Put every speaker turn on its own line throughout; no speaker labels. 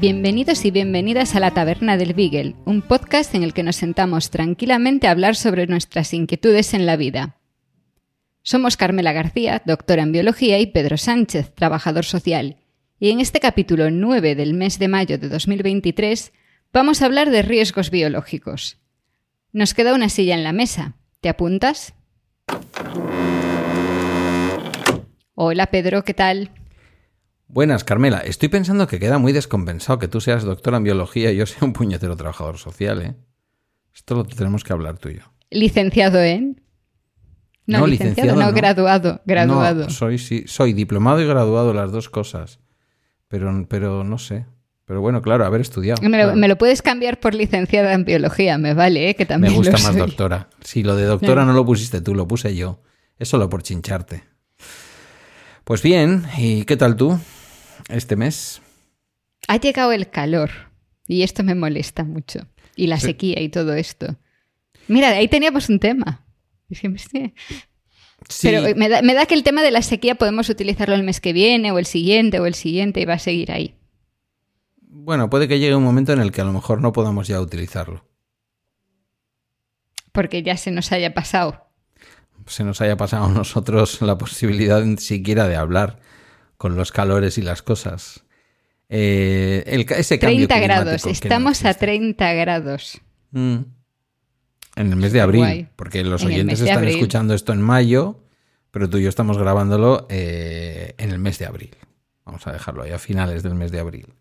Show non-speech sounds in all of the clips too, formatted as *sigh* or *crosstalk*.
Bienvenidos y bienvenidas a la Taberna del Beagle, un podcast en el que nos sentamos tranquilamente a hablar sobre nuestras inquietudes en la vida. Somos Carmela García, doctora en biología, y Pedro Sánchez, trabajador social. Y en este capítulo 9 del mes de mayo de 2023 vamos a hablar de riesgos biológicos. Nos queda una silla en la mesa. ¿Te apuntas? Hola Pedro, ¿qué tal?
Buenas, Carmela. Estoy pensando que queda muy descompensado que tú seas doctora en biología y yo sea un puñetero trabajador social, ¿eh? Esto lo tenemos que hablar tú y yo.
Licenciado en... No,
No,
licenciado,
licenciado
no,
no.
graduado, graduado.
No, soy, sí, soy diplomado y graduado, las dos cosas. Pero, pero no sé. Pero bueno, claro, haber estudiado.
me, lo,
claro.
me lo puedes cambiar por licenciada en biología, me vale, ¿eh? que
Me
también
gusta
lo
más
soy.
doctora. Si lo de doctora no lo pusiste tú, lo puse yo. Es solo por chincharte. Pues bien, ¿y qué tal tú este mes?
Ha llegado el calor y esto me molesta mucho. Y la
Sí.
sequía y todo esto. Mira, ahí teníamos un tema. Es que me estoy-
Sí,
Pero me da, me da que el tema de la sequía podemos utilizarlo el mes que viene o el siguiente o el siguiente y va a seguir ahí.
bueno, puede que llegue un momento en el que a lo mejor no podamos ya utilizarlo.
Porque ya se nos haya pasado.
se nos haya pasado a nosotros la posibilidad ni siquiera de hablar con los calores y las cosas. Eh, el ca- ese cambio
30 grados. Estamos a
existe.
30 grados.
Mm. En el mes de abril,
Guay.
porque los
En
oyentes están escuchando esto en mayo, pero tú y yo estamos grabándolo eh, en el mes de abril. Vamos a dejarlo ahí a finales del mes de abril.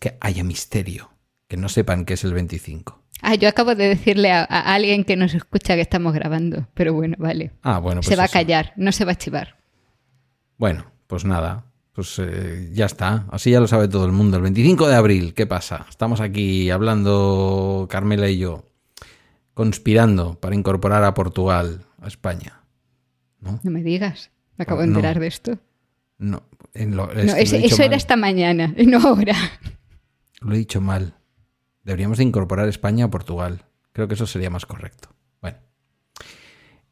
Que haya misterio, que no sepan que es el 25.
Ah, yo acabo de decirle a, a alguien que nos escucha que estamos grabando. Pero bueno, vale.
Ah, bueno, pues
se va
eso.
a callar, no se va a chivar.
Bueno, pues nada, pues eh, ya está. Así ya lo sabe todo el mundo. El 25 de abril, ¿qué pasa? Estamos aquí hablando, Carmela y yo, conspirando para incorporar a Portugal a España. ¿No?
No me digas. Me acabo de
No.
enterar de esto.
No, en lo, es
No,
lo
eso era esta mañana, *laughs* no ahora.
Lo he dicho mal. Deberíamos de incorporar España a Portugal. Creo que eso sería más correcto. Bueno.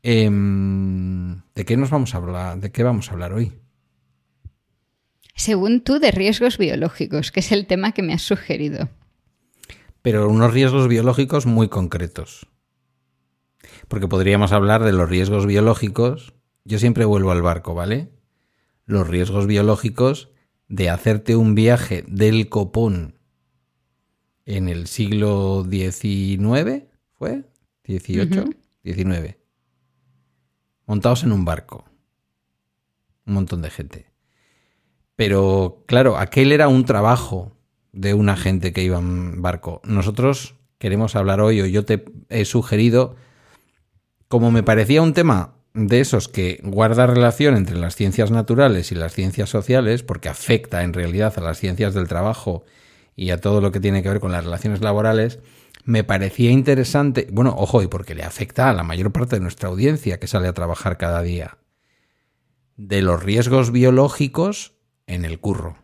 Em, ¿De qué nos vamos a hablar? ¿De qué vamos a hablar hoy?
Según tú, de riesgos biológicos, que es el tema que me has sugerido.
pero unos riesgos biológicos muy concretos. Porque podríamos hablar de los riesgos biológicos. Yo siempre vuelvo al barco, ¿vale? Los riesgos biológicos de hacerte un viaje del copón en el siglo XIX, ¿fue? ¿18?
Ujú.
19. Montados en un barco. Un montón de gente. Pero claro, aquel era un trabajo de una gente que iba en barco. Nosotros queremos hablar hoy, o yo te he sugerido, como me parecía un tema de esos que guarda relación entre las ciencias naturales y las ciencias sociales, porque afecta en realidad a las ciencias del trabajo y a todo lo que tiene que ver con las relaciones laborales, me parecía interesante, bueno, ojo, y porque le afecta a la mayor parte de nuestra audiencia que sale a trabajar cada día, de los riesgos biológicos en el curro.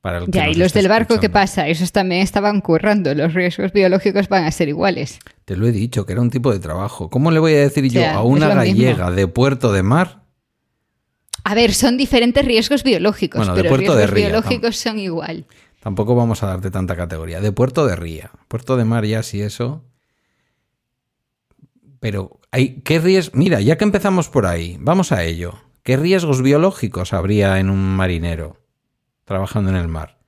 Para el que
Ya, y los del barco, ¿qué pasa? Esos también estaban currando. Los riesgos biológicos van a ser iguales.
Te lo he dicho, que era un tipo de trabajo. ¿Cómo le voy a decir yo a una
mismo.
gallega de Puerto de Mar?
A ver, son diferentes riesgos biológicos,
Bueno, de Puerto de Ría,
biológicos son igual.
Tampoco vamos a darte tanta categoría. De Puerto de Ría. Puerto de Mar ya sí eso. Pero hay ¿qué riesgos? Mira, ya que empezamos por ahí, vamos a ello. ¿Qué riesgos biológicos habría en un marinero trabajando en el mar?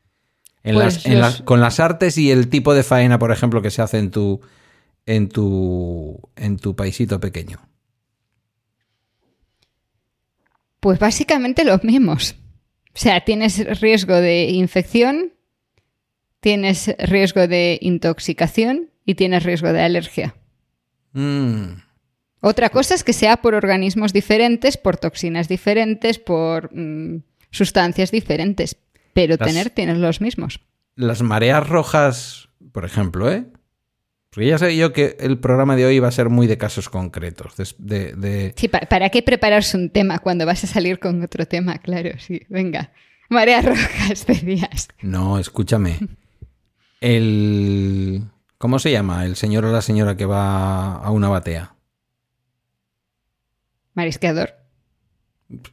En
Pues
las, en con las artes y el tipo de faena, por ejemplo, que se hace en tu en tu en tu paisito pequeño.
Pues básicamente los mismos. O sea, tienes riesgo de infección, tienes riesgo de intoxicación y tienes riesgo de alergia.
Mm.
Otra cosa es que sea por organismos diferentes, por toxinas diferentes, por mm, sustancias diferentes, pero
Las-
tener tienes los mismos.
Las mareas rojas, por ejemplo, ¿eh? Porque ya sé yo que el programa de hoy va a ser muy de casos concretos. de- de- de,
Sí, pa- ¿para qué prepararse un tema cuando vas a salir con otro tema? Claro, sí, venga. Mareas rojas, *laughs* decías.
No, escúchame. El. ¿Cómo se llama? El señor o la señora que va a una batea.
Marisqueador.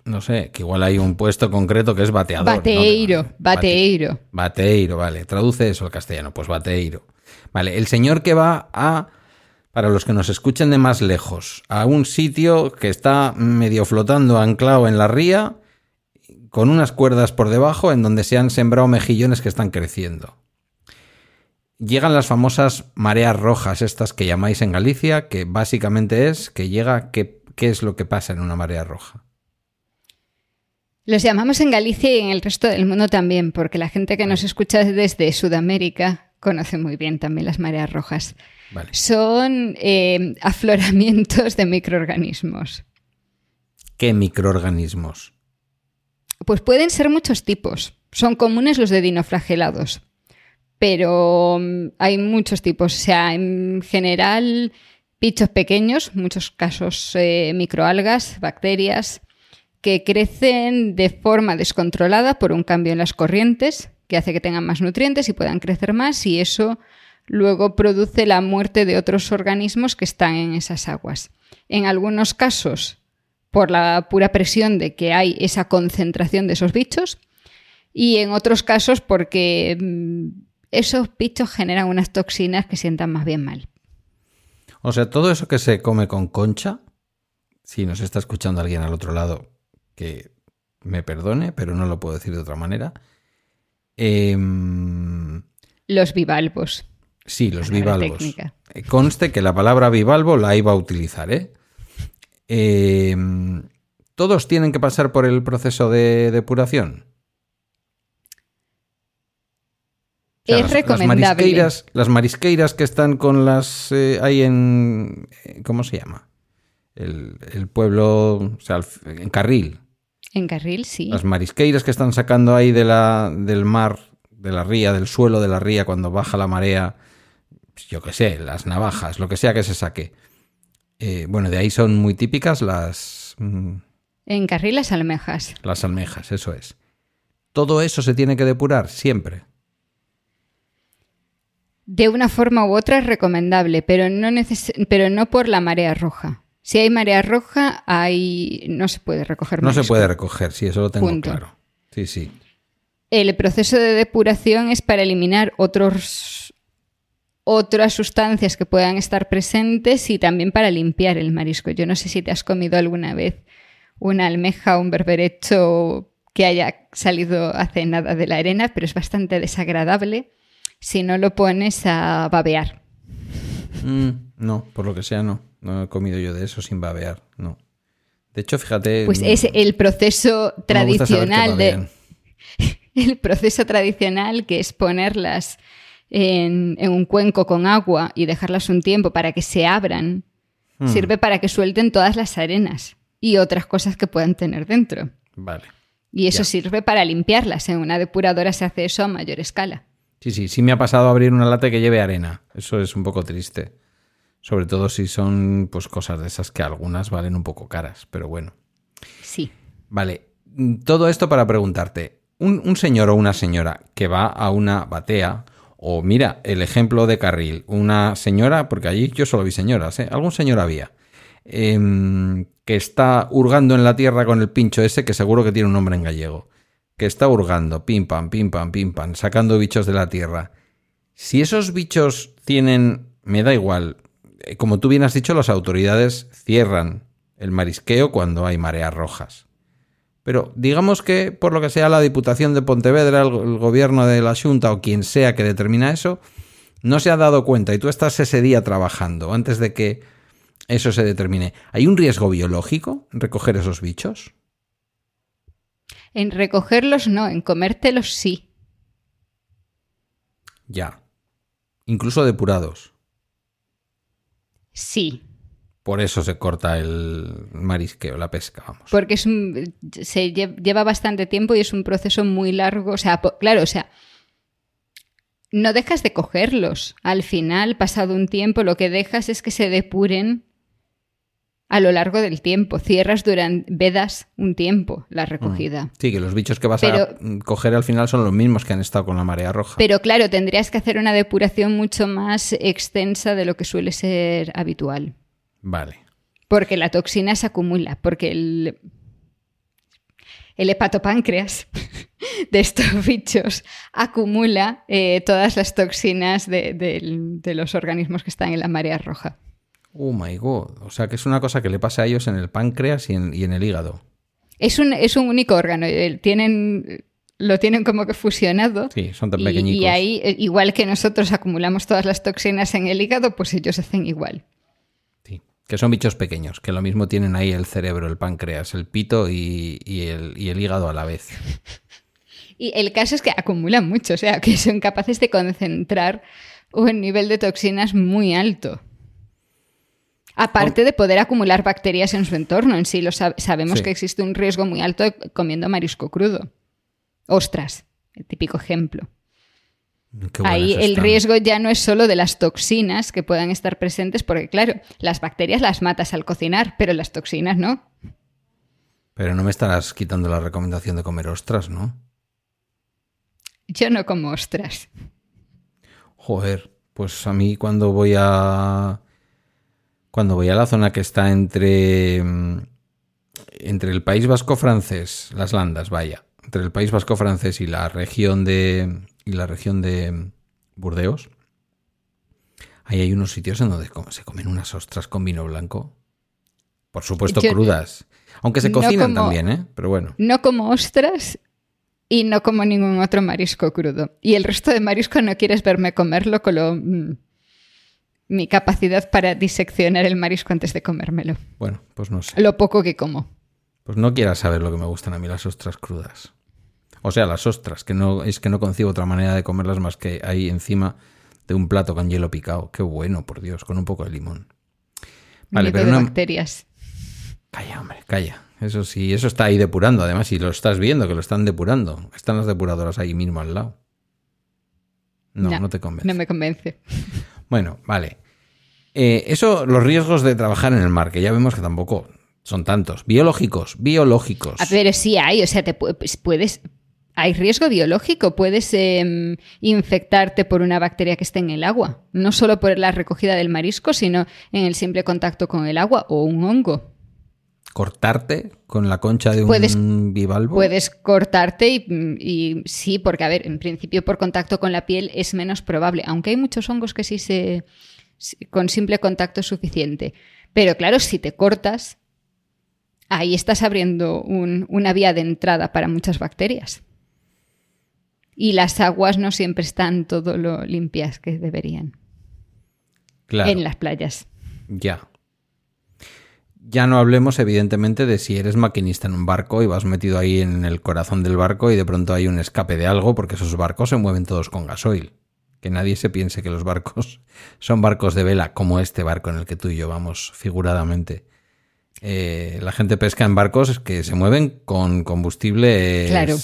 No sé, que igual hay un puesto concreto que es bateador. ¿no?
Bateiro,
Bate-
bateiro.
Bateiro, vale. Traduce eso al castellano, pues bateiro. Vale, el señor que va a, para los que nos escuchen de más lejos, a un sitio que está medio flotando anclado en la ría, con unas cuerdas por debajo en donde se han sembrado mejillones que están creciendo. Llegan las famosas mareas rojas, estas que llamáis en Galicia, que básicamente es que llega, ¿qué, qué es lo que pasa en una marea roja?
Los llamamos en Galicia y en el resto del mundo también, porque la gente que nos escucha desde Sudamérica conoce muy bien también las mareas rojas.
Vale.
Son eh, afloramientos de microorganismos.
¿Qué microorganismos?
Pues pueden ser muchos tipos. Son comunes los de dinoflagelados, pero mm, hay muchos tipos. O sea, en general, bichos pequeños, muchos casos eh, microalgas, bacterias, que crecen de forma descontrolada por un cambio en las corrientes, que hace que tengan más nutrientes y puedan crecer más, y eso luego produce la muerte de otros organismos que están en esas aguas. En algunos casos, por la pura presión de que hay esa concentración de esos bichos, y en otros casos porque mm, esos bichos generan unas toxinas que sientan más bien mal.
O sea, todo eso que se come con concha, si nos está escuchando alguien al otro lado, que me perdone, pero no lo puedo decir de otra manera. Em,
Los bivalvos.
sí, los bivalvos.
técnica.
Eh, Conste que la palabra bivalvo la iba a utilizar, ¿eh? Em, ¿Todos tienen que pasar por el proceso de depuración? O sea,
es
las-
recomendable.
Las marisqueiras, las marisqueiras que están con las. eh, ahí en. eh, ¿Cómo se llama? El, el pueblo. O sea, en Carril.
En carril, sí.
Las marisqueiras que están sacando ahí de la, del mar, de la ría, del suelo de la ría cuando baja la marea. pues, Yo qué sé, las navajas, lo que sea que se saque. Eh, bueno, de ahí son muy típicas las. mm,
En carril las almejas.
las almejas, eso es. Todo eso se tiene que depurar siempre.
De una forma u otra es recomendable, pero no, neces- pero no por la marea roja. Si hay marea roja, ahí no se puede recoger
No se puede recoger, sí, eso lo tengo
Punto.
claro. Sí, sí.
El proceso de depuración es para eliminar otros, otras sustancias que puedan estar presentes y también para limpiar el marisco. Yo no sé si te has comido alguna vez una almeja o un berberecho que haya salido hace nada de la arena, pero es bastante desagradable si no lo pones a babear.
Mm, no, por lo que sea, no. No he comido yo de eso sin babear, no. De hecho, fíjate.
Pues
no-
es el proceso
no
tradicional de, *laughs* el proceso tradicional que es ponerlas en, en un cuenco con agua y dejarlas un tiempo para que se abran,
Hmm.
sirve para que suelten todas las arenas y otras cosas que puedan tener dentro.
Vale.
Y eso
Ya.
sirve para limpiarlas. En una depuradora se hace eso a mayor escala.
Sí, sí, sí me ha pasado abrir una lata que lleve arena. Eso es un poco triste. Sobre todo si son pues cosas de esas que algunas valen un poco caras, pero bueno.
Sí.
Vale, todo esto para preguntarte, un, un señor o una señora que va a una batea, o mira, el ejemplo de Carril, una señora, porque allí yo solo vi señoras, ¿eh? algún señor había, em, que está hurgando en la tierra con el pincho ese, que seguro que tiene un nombre en gallego, que está hurgando, pim pam, pim pam, pim pam, sacando bichos de la tierra. Si esos bichos tienen, me da igual, eh, como tú bien has dicho, las autoridades cierran el marisqueo cuando hay mareas rojas. Pero digamos que, por lo que sea, la Diputación de Pontevedra, el, gobierno de la Junta o quien sea que determina eso, no se ha dado cuenta y tú estás ese día trabajando antes de que eso se determine. ¿Hay un riesgo biológico en recoger esos bichos?
En recogerlos no, en comértelos sí.
Ya. Incluso depurados.
Sí.
Por eso se corta el marisqueo, la pesca, vamos.
Porque es un- se lle- lleva bastante tiempo y es un proceso muy largo. O sea, claro, o sea, no dejas de cogerlos. Al final, pasado un tiempo, lo que dejas es que se depuren a lo largo del tiempo. Cierras durante, vedas un tiempo la recogida.
Sí, que los bichos que vas
Pero-
a mm, coger al final son los mismos que han estado con la marea roja.
Pero claro, tendrías que hacer una depuración mucho más extensa de lo que suele ser habitual.
Vale.
Porque la toxina se acumula, porque el, el hepatopáncreas *laughs* de estos bichos acumula eh, todas las toxinas de, de los organismos que están en la marea roja.
Oh my god. O sea que es una cosa que le pasa a ellos en el páncreas y en, y en el hígado.
Es un, es un único órgano, eh, tienen, lo tienen como que fusionado.
Sí, son tan
Y,
pequeñicos.
y ahí, eh, igual que nosotros acumulamos todas las toxinas en el hígado, pues ellos hacen igual.
Sí, que son bichos pequeños, que lo mismo tienen ahí el cerebro, el páncreas, el pito y, y el, y el hígado a la vez. *laughs*
Y el caso es que acumulan mucho, o sea, que son capaces de concentrar un nivel de toxinas muy alto. Aparte de poder acumular bacterias en su entorno, en sí lo sab- sabemos
Sí.
que existe un riesgo muy alto comiendo marisco crudo. Ostras, el típico ejemplo.
Buenas
Ahí el
están.
riesgo ya no es solo de las toxinas que puedan estar presentes, porque claro, las bacterias las matas al cocinar, pero las toxinas no.
Pero no me estarás quitando la recomendación de comer ostras, ¿no?
Yo no como ostras.
Joder, pues a mí cuando voy a cuando voy a la zona que está entre mm, entre el País Vasco francés, las Landas, vaya, entre el País Vasco francés y la región de y la región de mm, Burdeos, ahí hay unos sitios en donde se comen unas ostras con vino blanco. Por supuesto
Yo-
crudas, aunque se
no
cocinan
como-
también, ¿eh? Pero bueno.
No como ostras y no como ningún otro marisco crudo. Y el resto de marisco no quieres verme comerlo con lo, mm, mi capacidad para diseccionar el marisco antes de comérmelo.
Bueno, pues no sé.
Lo poco que como.
Pues no quieras saber lo que me gustan a mí las ostras crudas. O sea, las ostras, que no es que no concibo otra manera de comerlas más que ahí encima de un plato con hielo picado. Qué bueno, por Dios, con un poco de limón. Vale, pero
de
no...
bacterias.
Calla, hombre, calla. Eso sí, eso está ahí depurando, además, y lo estás viendo que lo están depurando. Están las depuradoras ahí mismo al lado. No, no, te convence.
No me convence. *laughs*
Bueno, vale. Eh, eso, los riesgos de trabajar en el mar, que ya vemos que tampoco son tantos. Biológicos, biológicos.
Ver, sí hay, o sea, te pu- pues puedes. Hay riesgo biológico, puedes em, infectarte por una bacteria que esté en el agua, no solo por la recogida del marisco, sino en el simple contacto con el agua o un hongo.
Cortarte con la concha de un
Puedes-
bivalvo.
Puedes cortarte y, y sí, porque a ver, en principio por contacto con la piel es menos probable, aunque hay muchos hongos que sí se con simple contacto es suficiente. Pero claro, si te cortas, ahí estás abriendo un- una vía de entrada para muchas bacterias. Y las aguas no siempre están todo lo limpias que deberían
Claro,
en las playas.
ya. Ya no hablemos, evidentemente, de si eres maquinista en un barco y vas metido ahí en el corazón del barco y de pronto hay un escape de algo, porque esos barcos se mueven todos con gasoil. Que nadie se piense que los barcos *laughs* son barcos de vela, como este barco en el que tú y yo vamos figuradamente. Eh, la gente pesca en barcos que se mueven con combustible.
Claro.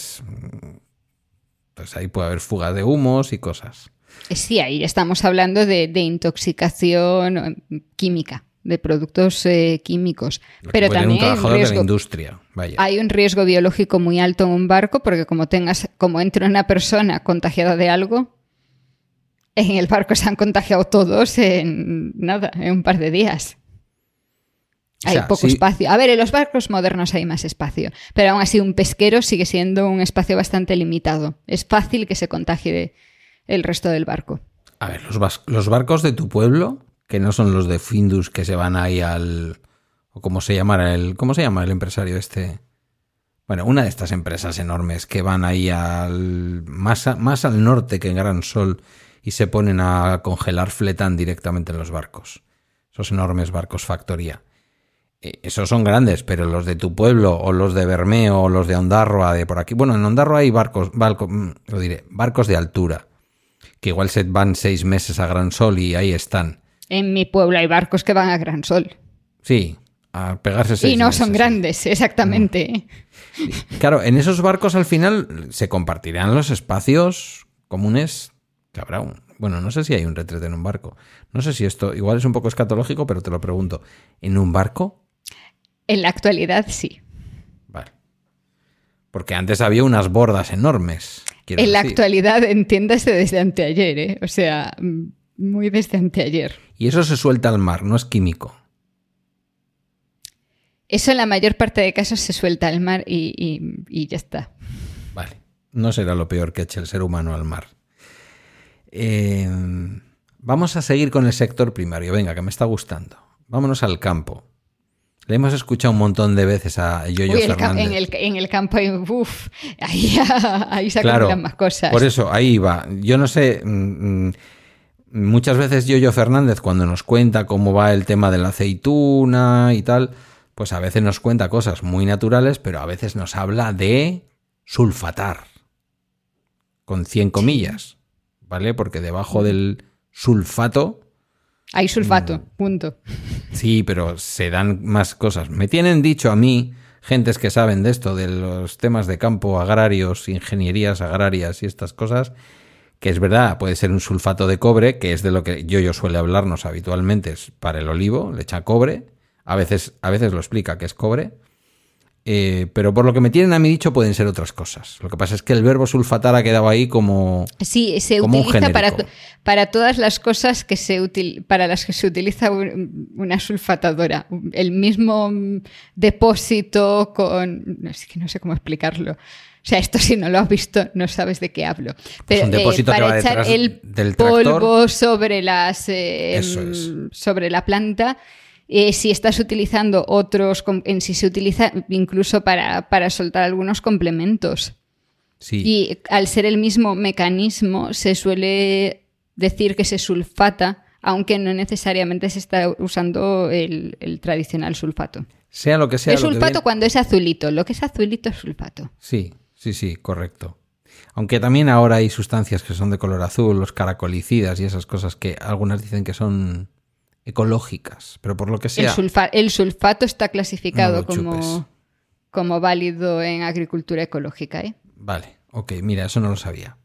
Pues ahí puede haber fuga de humos y cosas.
Sí, ahí estamos hablando de, de intoxicación eh, química, de productos eh, químicos.
Lo
Pero también
un
hay un,
trabajador de la
riesgo,
industria. Vaya.
hay un riesgo biológico muy alto en un barco porque como tengas, como entre una persona contagiada de algo, en el barco se han contagiado todos en nada, en un par de días.
O
Hay
sea,
poco
sí-
espacio. A ver, en los barcos modernos hay más espacio, pero aún así un pesquero sigue siendo un espacio bastante limitado. Es fácil que se contagie el resto del barco.
A ver, los barcos de tu pueblo, que no son los de Findus que se van ahí al. o cómo se llamará el. ¿Cómo se llama el empresario este? Bueno, una de estas empresas enormes que van ahí al. más, más al norte que en Gran Sol y se ponen a congelar fletán directamente en los barcos. Esos enormes barcos factoría. Eh, Esos son grandes, pero los de tu pueblo, o los de Bermeo, o los de Ondarroa, de por aquí. Bueno, en Ondarroa hay barcos, barco- mm, lo diré, barcos de altura, que igual se van seis meses a Gran Sol y ahí están.
En mi pueblo hay barcos que van a Gran Sol.
Sí, a pegarse seis
Y no
meses,
son grandes, exactamente.
Claro, en esos barcos al final se compartirán los espacios comunes que habrá un... Bueno, no sé si hay un retrete en un barco. No sé si esto, igual es un poco escatológico, pero te lo pregunto. ¿En un barco?
En la actualidad sí.
Vale. Porque antes había unas bordas enormes.
En la actualidad entiéndase desde anteayer, ¿eh? O sea, mm, muy desde anteayer.
Y eso se suelta al mar, no es químico.
Eso en la mayor parte de casos se suelta al mar y, y- y ya está.
Vale. No será lo peor que eche el ser humano al mar. Eh, vamos a seguir con el sector primario. Venga, que me está gustando. Vámonos al campo. Le hemos escuchado un montón de veces a Yoyo
Uy,
Fernández.
en, el, en el campo hay, uf, ahí, *laughs* ahí se
Claro,
más cosas.
Por eso, ahí va. Yo no sé. mm, mm, Muchas veces Yoyo Fernández, cuando nos cuenta cómo va el tema de la aceituna y tal, pues a veces nos cuenta cosas muy naturales, pero a veces nos habla de sulfatar. Con 100 comillas. ¿Vale? Porque debajo del sulfato.
Hay sulfato,
Mm.
punto.
Sí, pero se dan más cosas. Me tienen dicho a mí, gentes que saben de esto, de los temas de campo, agrarios, ingenierías agrarias y estas cosas, que es verdad, puede ser un sulfato de cobre, que es de lo que yo, yo suele hablarnos habitualmente, es para el olivo, le echa cobre, a veces, a veces lo explica que es cobre, eh, pero por lo que me tienen a mí dicho pueden ser otras cosas. Lo que pasa es que el verbo sulfatar ha quedado ahí como...
Sí, se
Como un
utiliza para,
genérico.
to- para todas las cosas que se util- para las que se utiliza un- una sulfatadora. El mismo depósito con. Es que no sé cómo explicarlo. O sea, esto si no lo has visto, no sabes de qué hablo. Pero
un depósito que
para echar el
del
polvo sobre las eh,
es.
sobre la planta. eh, si estás utilizando otros, en si se utiliza incluso para, para soltar algunos complementos.
Sí,
Y al ser el mismo mecanismo, se suele decir que se sulfata, aunque no necesariamente se está usando el, el tradicional sulfato.
sea lo que sea...
es sulfato
viene-
cuando es azulito. Lo que es azulito es sulfato.
Sí, sí, sí, correcto. Aunque también ahora hay sustancias que son de color azul, los caracolicidas y esas cosas que algunas dicen que son ecológicas, pero por lo que
El,
sea...
sulfa- el sulfato está clasificado
No
como, como válido en agricultura ecológica. ¿eh?
Vale, ok, mira, eso no lo sabía.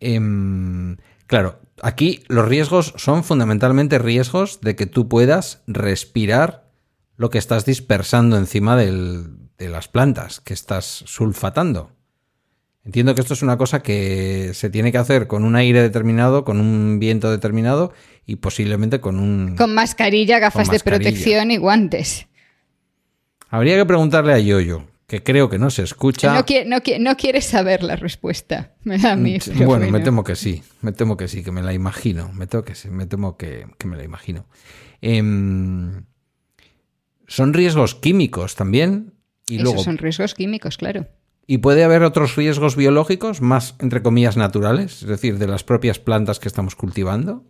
Em, claro, aquí los riesgos son fundamentalmente riesgos de que tú puedas respirar lo que estás dispersando encima del- de las plantas que estás sulfatando. Entiendo que esto es una cosa que se tiene que hacer con un aire determinado, con un viento determinado y posiblemente con un...
Con mascarilla, gafas
Con
de protección y guantes.
Habría que preguntarle a Yoyo, que creo que no se escucha.
No, qui- no qui- no quieres saber la respuesta. Me da a mí.
Bueno, me temo que sí, me temo que sí, que me la imagino, me temo que sí, me temo que, que me la imagino. Em, son riesgos químicos también y
Esos
luego
son riesgos químicos, claro.
Y puede haber otros riesgos biológicos más entre comillas naturales, es decir, de las propias plantas que estamos cultivando.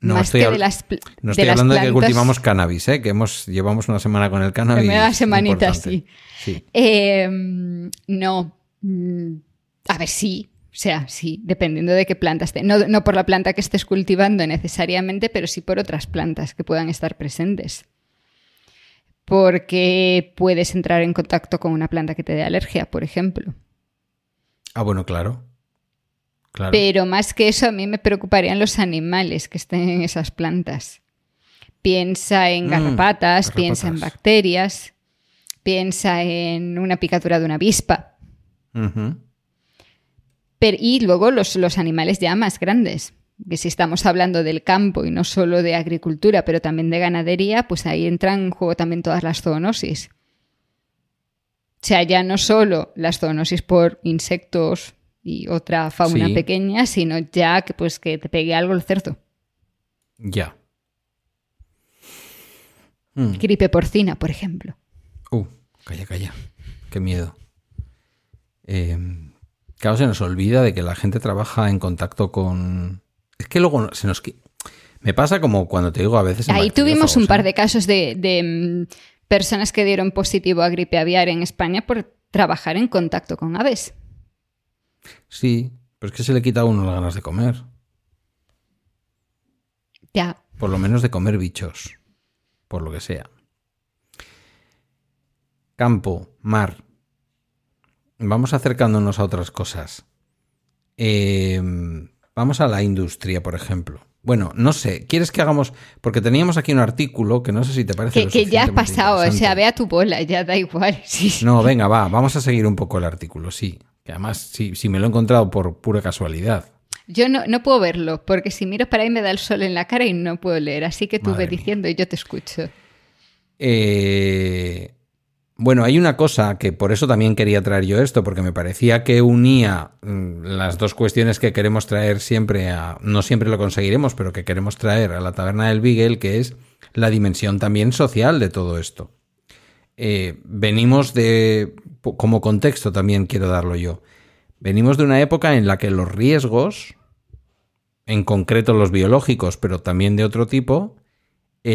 No
Más
estoy,
que de las,
no
de
estoy
las
hablando de que cultivamos cannabis, ¿eh? que hemos llevamos una semana con el cannabis.
Primera semanita, sí.
Sí.
Eh, no. Mm, A ver, sí. O sea, sí, dependiendo de qué planta esté. No, no por la planta que estés cultivando necesariamente, pero sí por otras plantas que puedan estar presentes. Porque puedes entrar en contacto con una planta que te dé alergia, por ejemplo.
Ah, bueno, claro. Claro.
Pero más que eso, a mí me preocuparían los animales que estén en esas plantas. Piensa en
Mm,
garrapatas, piensa en bacterias, piensa en una picadura de una avispa.
Ujú.
Pero, y luego los, los animales ya más grandes, que si estamos hablando del campo y no solo de agricultura, pero también de ganadería, pues ahí entran en juego también todas las zoonosis. O sea, ya no solo las zoonosis por insectos y otra fauna
Sí.
pequeña, sino ya que pues que te pegue algo el cerdo.
Ya. Mm.
Gripe porcina, por ejemplo.
Uh, calla, calla. Qué miedo. Eh, claro, se nos olvida de que la gente trabaja en contacto con. Es que luego se nos. Me pasa como cuando te digo a veces.
Ahí tuvimos un par de casos de, de, mm, personas que dieron positivo a gripe aviar en España por trabajar en contacto con aves.
Sí, pero es que se le quita a uno las ganas de comer.
Ya,
Por lo menos de comer bichos. por lo que sea. Campo, mar. Vamos acercándonos a otras cosas. Eh, vamos a la industria, por ejemplo. Bueno, no sé, ¿quieres que hagamos? Porque teníamos aquí un artículo que no sé si te parece.
Que, que ya ha pasado, o sea, ve a tu bola, ya da igual. *laughs*
No, venga, va, vamos a seguir un poco el artículo, sí. Que además, si, si me lo he encontrado por pura casualidad.
Yo no, no, puedo verlo, porque si miro para ahí me da el sol en la cara y no puedo leer. Así que tú ve diciendo y yo te escucho.
Eh, bueno, hay una cosa que por eso también quería traer yo esto, porque me parecía que unía mm, las dos cuestiones que queremos traer siempre a. No siempre lo conseguiremos, pero que queremos traer a la taberna del Beagle, que es la dimensión también social de todo esto. Eh, venimos de. Como contexto también quiero darlo yo. Venimos de una época en la que los riesgos, en concreto los biológicos, pero también de otro tipo,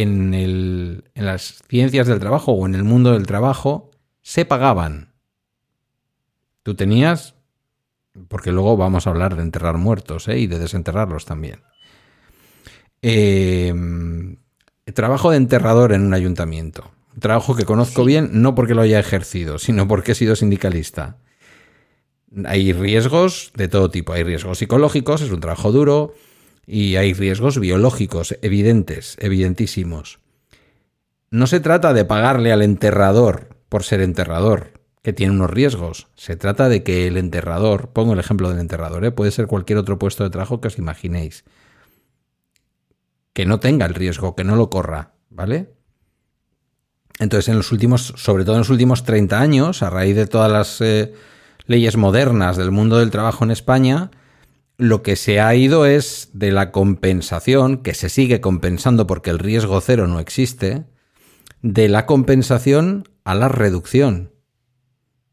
en, el, en las ciencias del trabajo o en el mundo del trabajo se pagaban. Tú tenías, porque luego vamos a hablar de enterrar muertos ¿eh? y de desenterrarlos también. Eh, trabajo de enterrador en un ayuntamiento. Un trabajo que conozco bien, no porque lo haya ejercido, sino porque he sido sindicalista. Hay riesgos de todo tipo. Hay riesgos psicológicos, es un trabajo duro y hay riesgos biológicos evidentes, evidentísimos. No se trata de pagarle al enterrador por ser enterrador, que tiene unos riesgos. Se trata de que el enterrador, pongo el ejemplo del enterrador, ¿eh? puede ser cualquier otro puesto de trabajo que os imaginéis, que no tenga el riesgo, que no lo corra, ¿vale? Entonces, en los últimos, sobre todo en los últimos 30 años, a raíz de todas las eh, leyes modernas del mundo del trabajo en España, lo que se ha ido es de la compensación, que se sigue compensando porque el riesgo cero no existe, de la compensación a la reducción.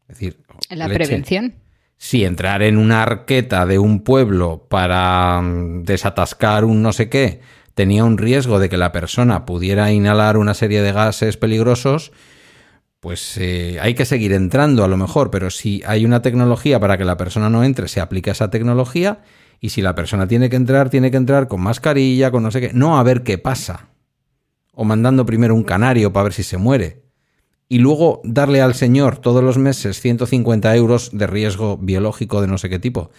Es decir,
la prevención.
Si entrar en una arqueta de un pueblo para mm, desatascar un no sé qué tenía un riesgo de que la persona pudiera inhalar una serie de gases peligrosos, pues eh, hay que seguir entrando a lo mejor, pero si hay una tecnología para que la persona no entre, se aplica esa tecnología y si la persona tiene que entrar, tiene que entrar con mascarilla, con no sé qué, no a ver qué pasa. O mandando primero un canario para ver si se muere. Y luego darle al señor todos los meses 150 euros de riesgo biológico de no sé qué tipo.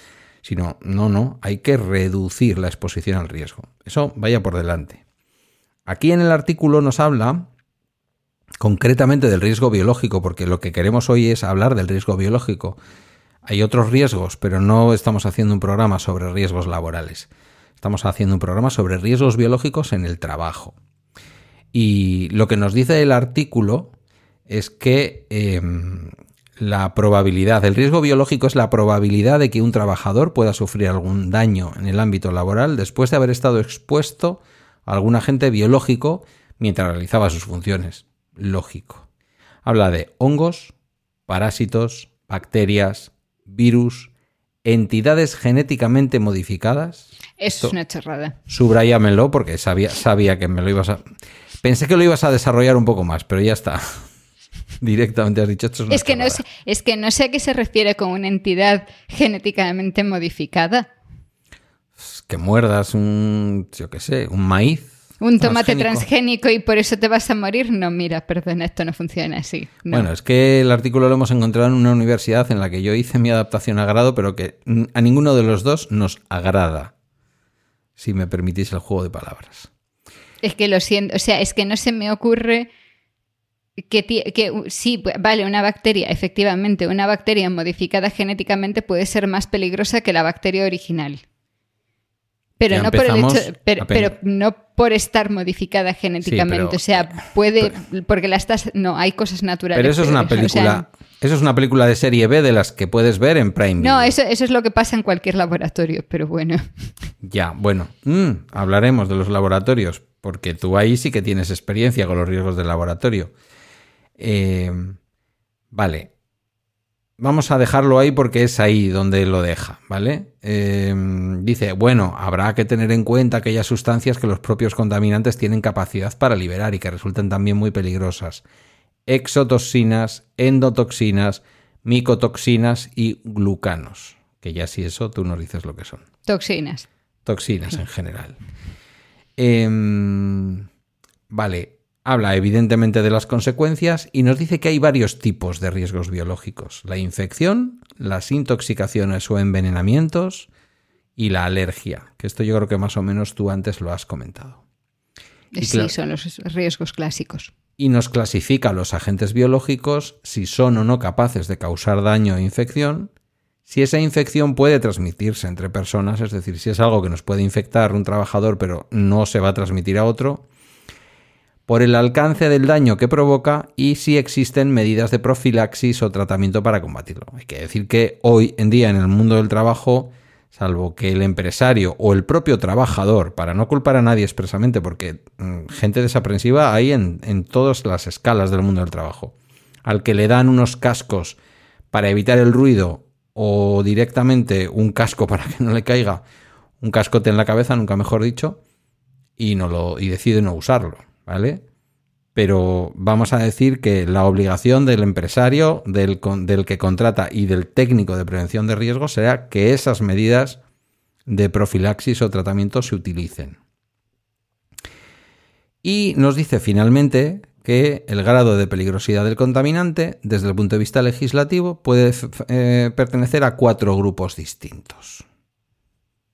Sino, no, no, hay que reducir la exposición al riesgo. Eso vaya por delante. Aquí en el artículo nos habla concretamente del riesgo biológico, porque lo que queremos hoy es hablar del riesgo biológico. Hay otros riesgos, pero no estamos haciendo un programa sobre riesgos laborales. Estamos haciendo un programa sobre riesgos biológicos en el trabajo. Y lo que nos dice el artículo es que em, la probabilidad, el riesgo biológico es la probabilidad de que un trabajador pueda sufrir algún daño en el ámbito laboral después de haber estado expuesto a algún agente biológico mientras realizaba sus funciones lógico. Habla de hongos, parásitos, bacterias, virus, entidades genéticamente modificadas.
Eso es una chorrada.
Subrayamelo porque sabía, sabía que me lo ibas a... Pensé que lo ibas a desarrollar un poco más, pero ya está. *laughs* Directamente has dicho esto.
Es, que no sé, es que no sé a qué se refiere con una entidad genéticamente modificada.
Que muerdas un, yo qué sé, un maíz
un tomate transgénico. y por eso te vas a morir. No, mira, perdón, esto no funciona así.
Bueno, es que el artículo lo hemos encontrado en una universidad en la que yo hice mi adaptación a grado, pero que a ninguno de los dos nos agrada. Si me permitís el juego de palabras.
Es que lo siento, o sea, es que no se me ocurre que, que, sí, vale, una bacteria, efectivamente, una bacteria modificada genéticamente puede ser más peligrosa que la bacteria original. Pero no, por el hecho, pero, no por estar modificada genéticamente. o sea, puede. porque la estás. No, hay cosas naturales.
Pero eso es una película. eso es una película de serie B de las que puedes ver en Prime.
No, eso, eso es lo que pasa en cualquier laboratorio, pero bueno.
Ya, bueno. Mm, hablaremos de los laboratorios, porque tú ahí sí que tienes experiencia con los riesgos del laboratorio. Eh, vale vamos a dejarlo ahí porque es ahí donde lo deja, ¿vale? Em, dice, bueno, habrá que tener en cuenta aquellas sustancias que los propios contaminantes tienen capacidad para liberar y que resultan también muy peligrosas. Exotoxinas, endotoxinas, micotoxinas y glucanos. Que ya si eso tú nos dices lo que son.
Toxinas.
Toxinas en general. *laughs* Em, vale, habla evidentemente de las consecuencias y nos dice que hay varios tipos de riesgos biológicos. La infección, las intoxicaciones o envenenamientos y la alergia, que esto yo creo que más o menos tú antes lo has comentado.
sí, son los riesgos clásicos.
Y nos clasifica los agentes biológicos si son o no capaces de causar daño o infección, si esa infección puede transmitirse entre personas, es decir, si es algo que nos puede infectar un trabajador pero no se va a transmitir a otro, por el alcance del daño que provoca y si existen medidas de profilaxis o tratamiento para combatirlo. Hay que decir que hoy en día en el mundo del trabajo, salvo que el empresario o el propio trabajador, para no culpar a nadie expresamente, porque mm, gente desaprensiva hay en, todas las escalas del mundo del trabajo, al que le dan unos cascos para evitar el ruido o directamente un casco *laughs* para que no le caiga un cascote en la cabeza, nunca mejor dicho, y, no lo, y decide no usarlo. ¿Vale? Pero vamos a decir que la obligación del empresario, del, del que contrata y del técnico de prevención de riesgos será que esas medidas de profilaxis o tratamiento se utilicen. Y nos dice finalmente que el grado de peligrosidad del contaminante, desde el punto de vista legislativo, puede eh, pertenecer a cuatro grupos distintos.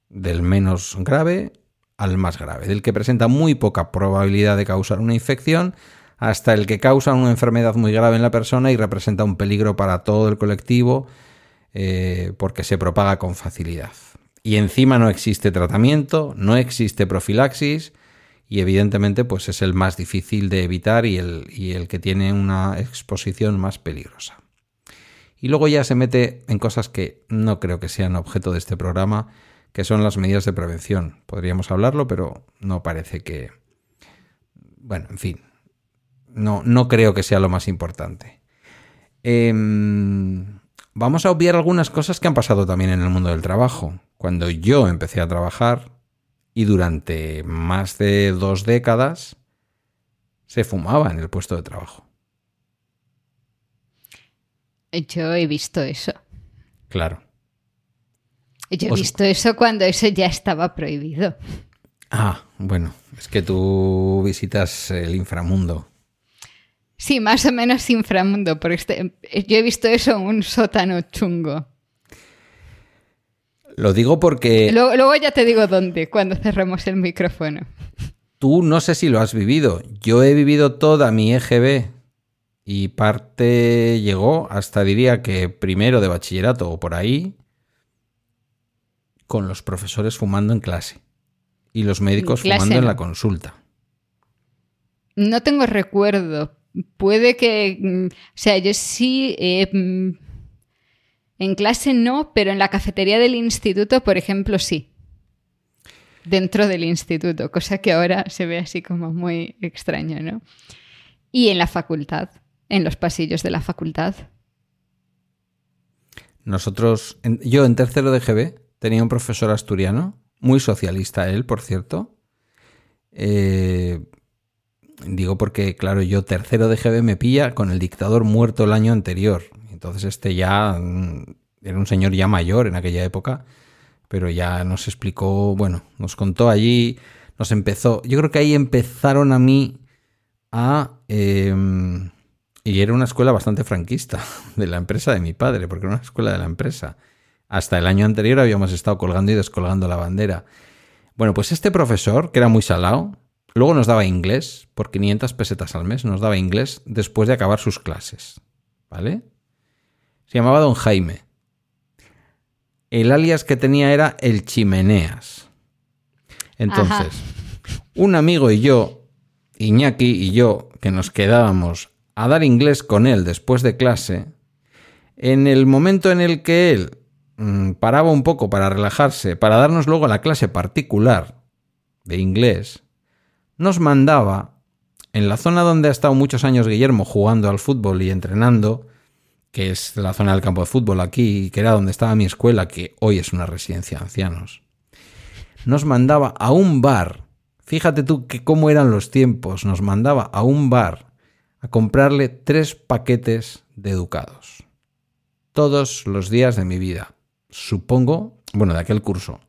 Del menos grave al más grave, del que presenta muy poca probabilidad de causar una infección hasta el que causa una enfermedad muy grave en la persona y representa un peligro para todo el colectivo eh, porque se propaga con facilidad. Y encima no existe tratamiento, no existe profilaxis y evidentemente pues es el más difícil de evitar y el, y el que tiene una exposición más peligrosa. Y luego ya se mete en cosas que no creo que sean objeto de este programa, que son las medidas de prevención. Podríamos hablarlo, pero no parece que... Bueno, en fin, no, no creo que sea lo más importante. Em, vamos a obviar algunas cosas que han pasado también en el mundo del trabajo. Cuando yo empecé a trabajar y durante más de dos décadas se fumaba en el puesto de trabajo.
Yo he visto eso.
Claro.
Yo he visto eso cuando eso ya estaba prohibido.
Ah, bueno, es que tú visitas el inframundo.
Sí, más o menos inframundo, porque este, yo he visto eso en un sótano chungo.
Lo digo porque...
Luego, luego, ya te digo dónde, cuando cerremos el micrófono.
Tú no sé si lo has vivido. Yo he vivido toda mi EGB y parte llegó hasta diría que primero de bachillerato o por ahí con los profesores fumando en clase y los médicos fumando en la consulta.
No tengo recuerdo. Puede que, mm, o sea, yo sí, mm, en clase no, pero en la cafetería del instituto, por ejemplo, sí. Dentro del instituto, cosa que ahora se ve así como muy extraño, ¿no? Y en la facultad, en los pasillos de la facultad.
Nosotros, yo en tercero de GB, tenía un profesor asturiano, muy socialista él, por cierto. Eh, digo porque, claro, yo tercero de GB me pilla con el dictador muerto el año anterior. Entonces este ya mm, era un señor ya mayor en aquella época, pero ya nos explicó, bueno, nos contó allí, nos empezó, yo creo que ahí empezaron a mí a... Em, y era una escuela bastante franquista *laughs* de la empresa de mi padre, porque era una escuela de la empresa. Hasta el año anterior habíamos estado colgando y descolgando la bandera. Bueno, pues este profesor, que era muy salado, luego nos daba inglés por 500 pesetas al mes, nos daba inglés después de acabar sus clases. ¿Vale? Se llamaba Don Jaime. El alias que tenía era el Chimeneas. Entonces, un amigo y yo, Iñaki y yo, que nos quedábamos a dar inglés con él después de clase, en el momento en el que él Mm, paraba un poco para relajarse, para darnos luego la clase particular de inglés, nos mandaba, en la zona donde ha estado muchos años Guillermo jugando al fútbol y entrenando, que es la zona del campo de fútbol aquí, que era donde estaba mi escuela, que hoy es una residencia de ancianos, nos mandaba a un bar, fíjate tú que cómo eran los tiempos, nos mandaba a un bar a comprarle tres paquetes de educados. Todos los días de mi vida supongo, bueno, de aquel curso.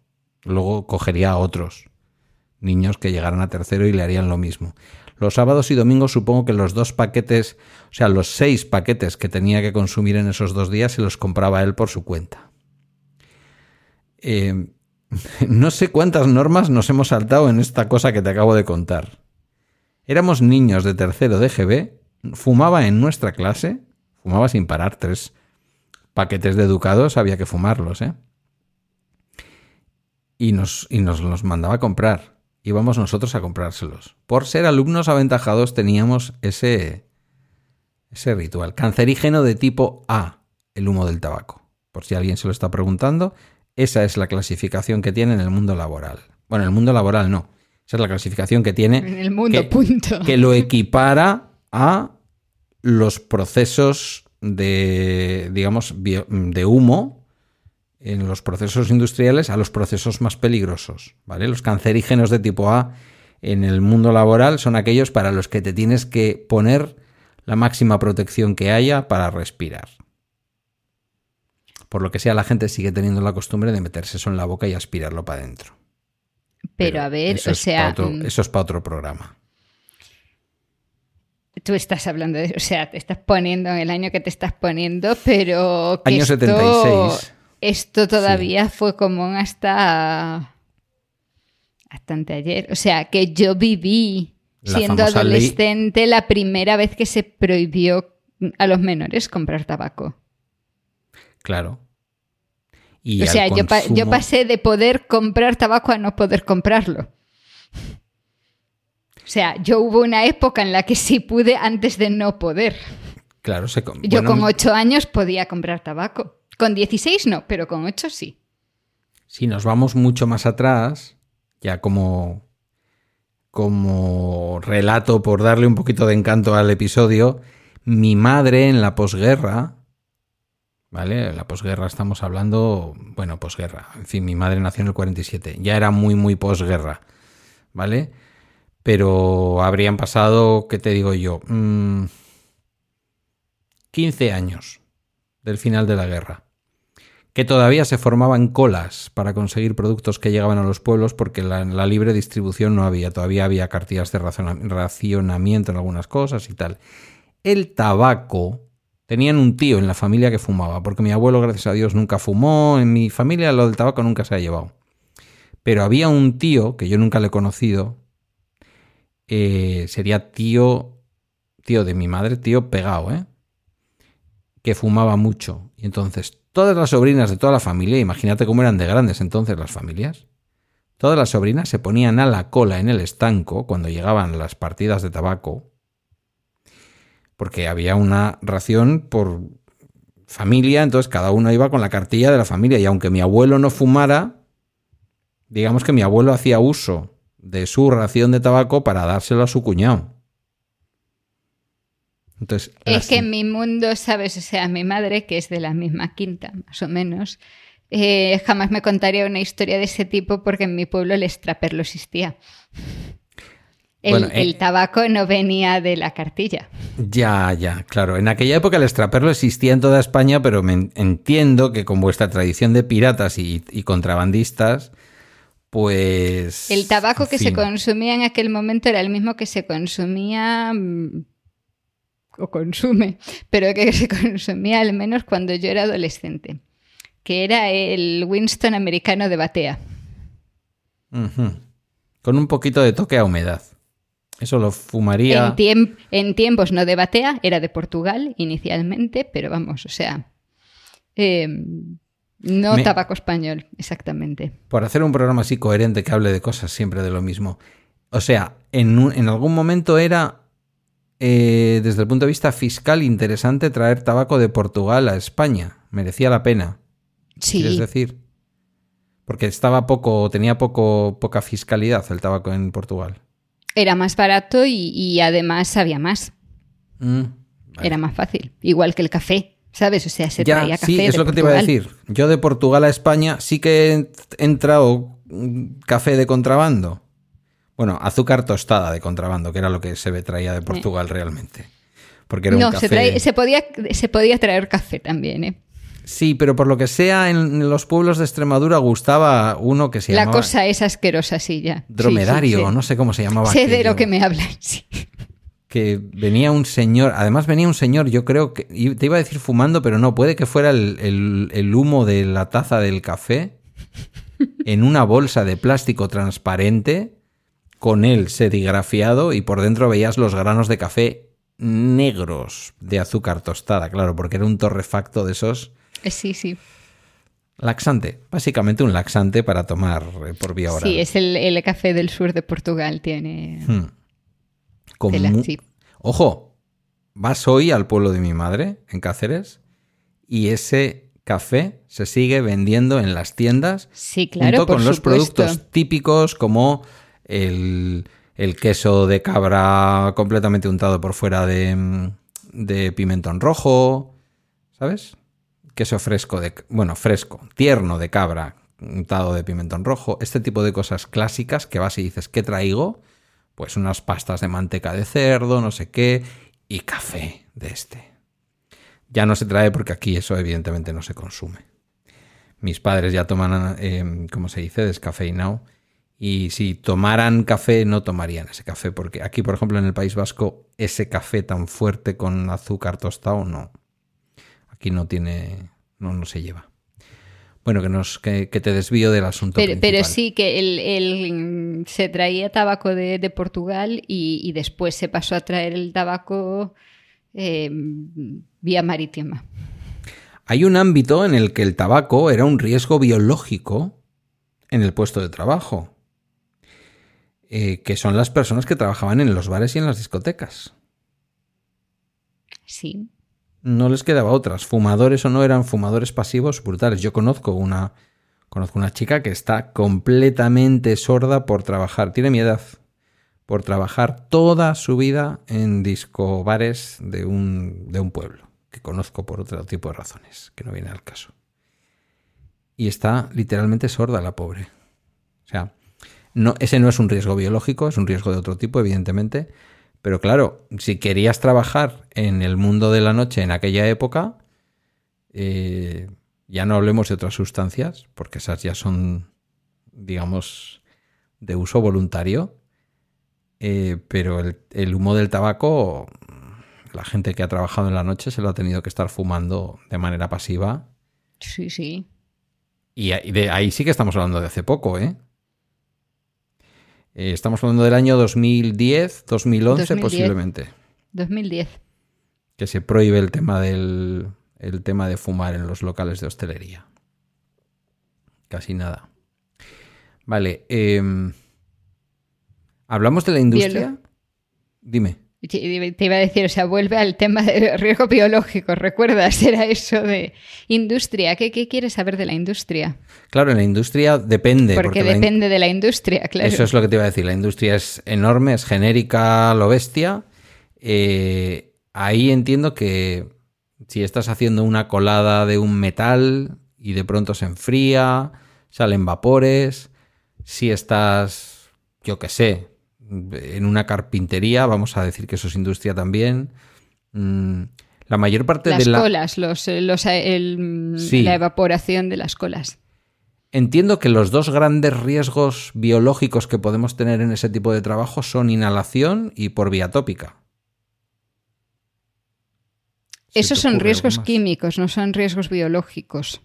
Luego cogería a otros niños que llegaran a tercero y le harían lo mismo. Los sábados y domingos supongo que los dos paquetes, o sea, los seis paquetes que tenía que consumir en esos dos días se los compraba él por su cuenta. Eh, *laughs* no sé cuántas normas nos hemos saltado en esta cosa que te acabo de contar. Éramos niños de tercero de GB, fumaba en nuestra clase, fumaba sin parar, tres paquetes de educados había que fumarlos, ¿eh? Y nos, y nos los mandaba a comprar íbamos nosotros a comprárselos. Por ser alumnos aventajados teníamos ese, ese ritual. Cancerígeno de tipo A, el humo del tabaco. Por si alguien se lo está preguntando, esa es la clasificación que tiene en el mundo laboral. Bueno, en el mundo laboral no. Esa es la clasificación que tiene. *laughs*
En el mundo,
que,
punto.
Que lo equipara a los procesos de, digamos, de humo en los procesos industriales a los procesos más peligrosos. ¿vale? Los cancerígenos de tipo A en el mundo laboral son aquellos para los que te tienes que poner la máxima protección que haya para respirar. Por lo que sea, la gente sigue teniendo la costumbre de meterse eso en la boca y aspirarlo para adentro.
Pero, a ver, o sea.
Mm, eso es para otro programa.
Tú estás hablando de. O sea, te estás poniendo en el año que te estás poniendo, pero.
año 76
esto todavía fue común hasta, hasta anteayer. O sea, que yo viví siendo adolescente la primera vez que se prohibió a los menores comprar tabaco.
Claro.
o sea, yo, yo, pasé de poder comprar tabaco a no poder comprarlo. O sea, yo hubo una época en la que sí pude antes de no poder.
Claro, se
Yo con ocho años podía comprar tabaco. Con 16 no, pero con 8 sí.
Si nos vamos mucho más atrás, ya como, como relato por darle un poquito de encanto al episodio, mi madre en la posguerra, ¿vale? En la posguerra estamos hablando, bueno, posguerra, en fin, mi madre nació en el 47, ya era muy, muy posguerra, ¿vale? Pero habrían pasado, ¿qué te digo yo? 15 mm, años del final de la guerra que todavía se formaban colas para conseguir productos que llegaban a los pueblos porque la, la libre distribución no había, todavía había cartillas de racionamiento en algunas cosas y tal. El tabaco, tenían un tío en la familia que fumaba, porque mi abuelo, gracias a Dios, nunca fumó, en mi familia lo del tabaco nunca se ha llevado. Pero había un tío, que yo nunca le he conocido, eh, sería tío, tío de mi madre, tío pegado, ¿eh? que fumaba mucho. Y entonces todas las sobrinas de toda la familia, imagínate cómo eran de grandes entonces las familias, todas las sobrinas se ponían a la cola en el estanco cuando llegaban las partidas de tabaco, porque había una ración por familia, entonces cada uno iba con la cartilla de la familia y aunque mi abuelo no fumara, digamos que mi abuelo hacía uso de su ración de tabaco para dárselo a su cuñado
es que en mi mundo, ¿sabes? O sea, mi madre, que es de la misma quinta, más o menos, eh, jamás me contaría una historia de ese tipo porque en mi pueblo el extraperlo existía. El, eh, el, tabaco no venía de la cartilla.
Ya, ya, claro. En aquella época el extraperlo existía en toda España, pero me entiendo que con vuestra tradición de piratas y, contrabandistas, pues...
El tabaco que se consumía en aquel momento era el mismo que se consumía mm, o consume, *laughs* pero que se consumía al menos cuando yo era adolescente, que era el Winston americano de batea.
Con un poquito de toque a humedad. Eso lo fumaría.
En, tiempos no de batea, era de Portugal inicialmente, pero vamos, o sea. Em, no tabaco español, exactamente.
Por hacer un programa así coherente que hable de cosas siempre de lo mismo. O sea, en, en algún momento era eh, desde el punto de vista fiscal interesante traer tabaco de Portugal a España. Merecía la pena.
Sí.
Es decir, porque estaba poco, tenía poco, poca fiscalidad el tabaco en Portugal.
Era más barato y, además sabía más. Mm, Era más fácil. Igual que el café. ¿Sabes? O sea, se traía café.
Sí, es lo que te iba a decir. Yo de Portugal a España sí que he entrado café de contrabando. Bueno, azúcar tostada de contrabando, que era lo que se traía de Portugal realmente. Porque era no, un café...
se, podía, se podía traer café también, ¿eh?
Sí, pero por lo que sea, en los pueblos de Extremadura gustaba uno que se
llamaba... La cosa es asquerosa, sí, ya.
Dromedario, no sé cómo se llamaba.
Sé de lo que me hablan, *laughs* sí.
Que venía un señor, además venía un señor, yo creo que, te iba a decir fumando, pero no, puede que fuera el, el- el humo de la taza del café en una bolsa de plástico transparente con él serigrafiado y por dentro veías los granos de café negros de azúcar tostada, claro, porque era un torrefacto de esos
Eh, Sí, sí.
laxante, básicamente un laxante para tomar eh, por vía oral.
Sí, es el, el café del sur de Portugal, tiene
Hmm. Con mu-. Ojo, vas hoy al pueblo de mi madre, en Cáceres, y ese café se sigue vendiendo en las tiendas
Sí, claro,
junto con los productos típicos como el, el queso de cabra completamente untado por fuera de, de pimentón rojo, ¿sabes? Queso fresco de, bueno, fresco, tierno de cabra untado de pimentón rojo, este tipo de cosas clásicas que vas y dices, ¿qué traigo? Pues unas pastas de manteca de cerdo, no sé qué, y café de este. Ya no se trae porque aquí eso evidentemente no se consume. Mis padres ya toman, eh, ¿cómo se dice?, descafeinado. Y si tomaran café, no tomarían ese café, porque aquí, por ejemplo, en el País Vasco, ese café tan fuerte con azúcar tostado, no. Aquí no tiene, no, no se lleva. Bueno, que, nos, que, que te desvío del asunto.
Pero, pero sí que el, el- se traía tabaco de, de Portugal y, y después se pasó a traer el tabaco eh, vía marítima.
Hay un ámbito en el que el tabaco era un riesgo biológico en el puesto de trabajo, eh, que son las personas que trabajaban en los bares y en las discotecas.
Sí.
No les quedaba otras. Fumadores o no eran fumadores pasivos brutales. Yo conozco una, conozco una chica que está completamente sorda por trabajar, tiene mi edad, por trabajar toda su vida en disco bares de un, de un pueblo, que conozco por otro tipo de razones, que no viene al caso. Y está literalmente sorda la pobre. O sea, no, ese no es un riesgo biológico, es un riesgo de otro tipo, evidentemente. Pero claro, si querías trabajar en el mundo de la noche en aquella época, eh, ya no hablemos de otras sustancias, porque esas ya son, digamos, de uso voluntario. Eh, pero el, el humo del tabaco, la gente que ha trabajado en la noche se lo ha tenido que estar fumando de manera pasiva.
Sí, sí.
Y de ahí sí que estamos hablando de hace poco, ¿eh? Eh, Estamos hablando del año 2010, 2011
2010.
posiblemente,
2010.
que se prohíbe el tema del el tema de fumar en los locales de hostelería. Casi nada. Vale, em, hablamos de la industria. Dime.
Te iba a decir, o sea, vuelve al tema de riesgo biológico, ¿recuerdas? *laughs* Era eso de industria. ¿Qué, qué quieres saber de la industria?
Claro, en la industria depende.
Porque,
la in-
depende de la industria, claro.
Eso es lo que te iba a decir. La industria es enorme, es genérica, lo bestia. Eh, ahí entiendo que si estás haciendo una colada de un metal y de pronto se enfría, salen vapores. Si estás, yo qué sé, en una carpintería, vamos a decir que eso es industria también. Mm, La mayor parte
Las
de la.
colas, los, los- el-
Sí.
la evaporación de las colas.
Entiendo que los dos grandes riesgos biológicos que podemos tener en ese tipo de trabajo son inhalación y por vía tópica. ¿Se
Esos son riesgos químicos, no son riesgos biológicos.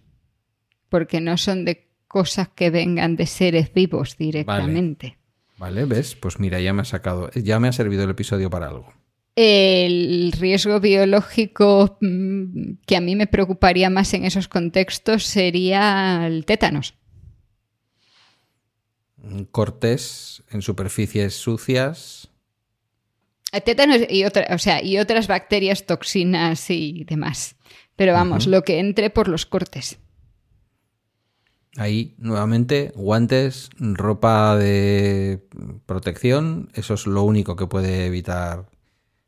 Porque no son de cosas que vengan de seres vivos directamente.
Vale, ¿ves? Pues mira, ya me ha sacado, ya me ha servido el episodio para algo.
El riesgo biológico mm, que a mí me preocuparía más en esos contextos sería el tétanos.
Cortes en superficies sucias.
El tétanos y, otra- o sea, y otras bacterias, toxinas y demás. Pero vamos, lo que entre por los cortes.
Ahí, nuevamente, guantes, ropa de protección, eso es lo único que puede evitar.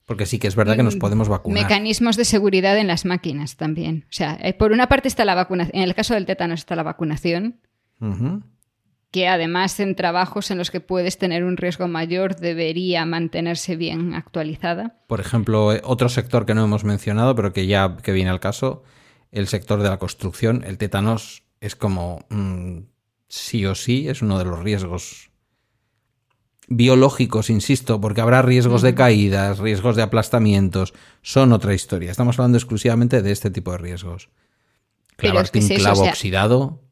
Porque sí que es verdad que nos
Mm,
podemos vacunar.
Mecanismos de seguridad en las máquinas también. O sea, eh, por una parte está la vacunación. En el caso del tétanos está la vacunación, que además en trabajos en los que puedes tener un riesgo mayor debería mantenerse bien actualizada.
Por ejemplo, eh, otro sector que no hemos mencionado, pero que ya que viene al caso, el sector de la construcción. El tétanos es como mm, sí o sí, es uno de los riesgos biológicos, insisto, porque habrá riesgos de caídas, riesgos de aplastamientos, son otra historia. Estamos hablando exclusivamente de este tipo de riesgos. Clavarte un clavo oxidado.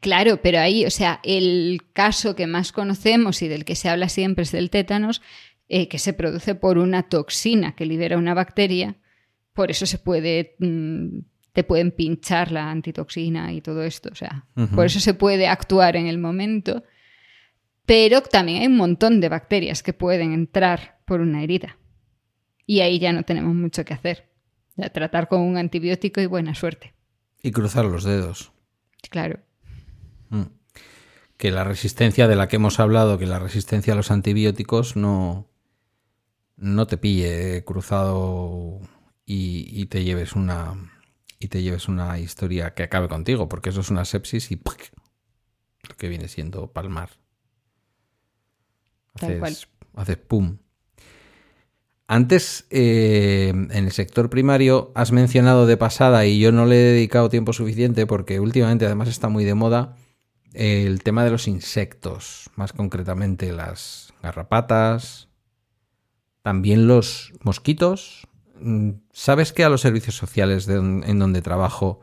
Claro, pero ahí, o sea, el caso que más conocemos y del que se habla siempre es del tétanos, eh, que se produce por una toxina que libera una bacteria. Por eso se puede, mm, te pueden pinchar la antitoxina y todo esto. O sea, por eso se puede actuar en el momento. Pero también hay un montón de bacterias que pueden entrar por una herida. Y ahí ya no tenemos mucho que hacer. Ya tratar con un antibiótico y buena suerte.
Y cruzar los dedos.
Claro.
Mm. Que la resistencia de la que hemos hablado, que la resistencia a los antibióticos no, no te pille cruzado y, te lleves una y te lleves una historia que acabe contigo, porque eso es una sepsis y lo que viene siendo palmar. Haces, pum. Antes, eh, en el sector primario, has mencionado de pasada, y yo no le he dedicado tiempo suficiente porque últimamente además está muy de moda, el tema de los insectos, más concretamente las garrapatas, también los mosquitos. Mm, ¿Sabes que a los servicios sociales en donde trabajo,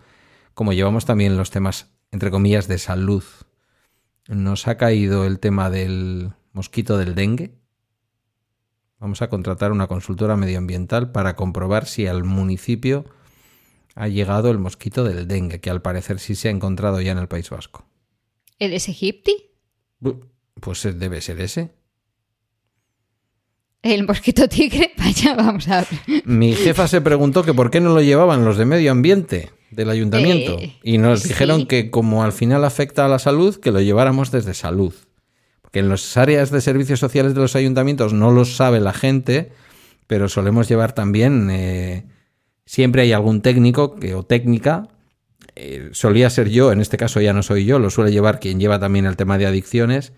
como llevamos también los temas, entre comillas, de salud, nos ha caído el tema del mosquito del dengue. Vamos a contratar una consultora medioambiental para comprobar si al municipio ha llegado el mosquito del dengue, que al parecer sí se ha encontrado ya en el País Vasco.
¿El es egipti?
Pues debe ser ese.
El mosquito tigre, *laughs* vaya, vamos a ver.
Mi jefa se preguntó que por qué no lo llevaban los de medio ambiente del ayuntamiento. Eh, y nos dijeron que como al final afecta a la salud, que lo lleváramos desde salud que en las áreas de servicios sociales de los ayuntamientos no lo sabe la gente, pero solemos llevar también, eh, siempre hay algún técnico que, o técnica, eh, solía ser yo, en este caso ya no soy yo, lo suele llevar quien lleva también el tema de adicciones,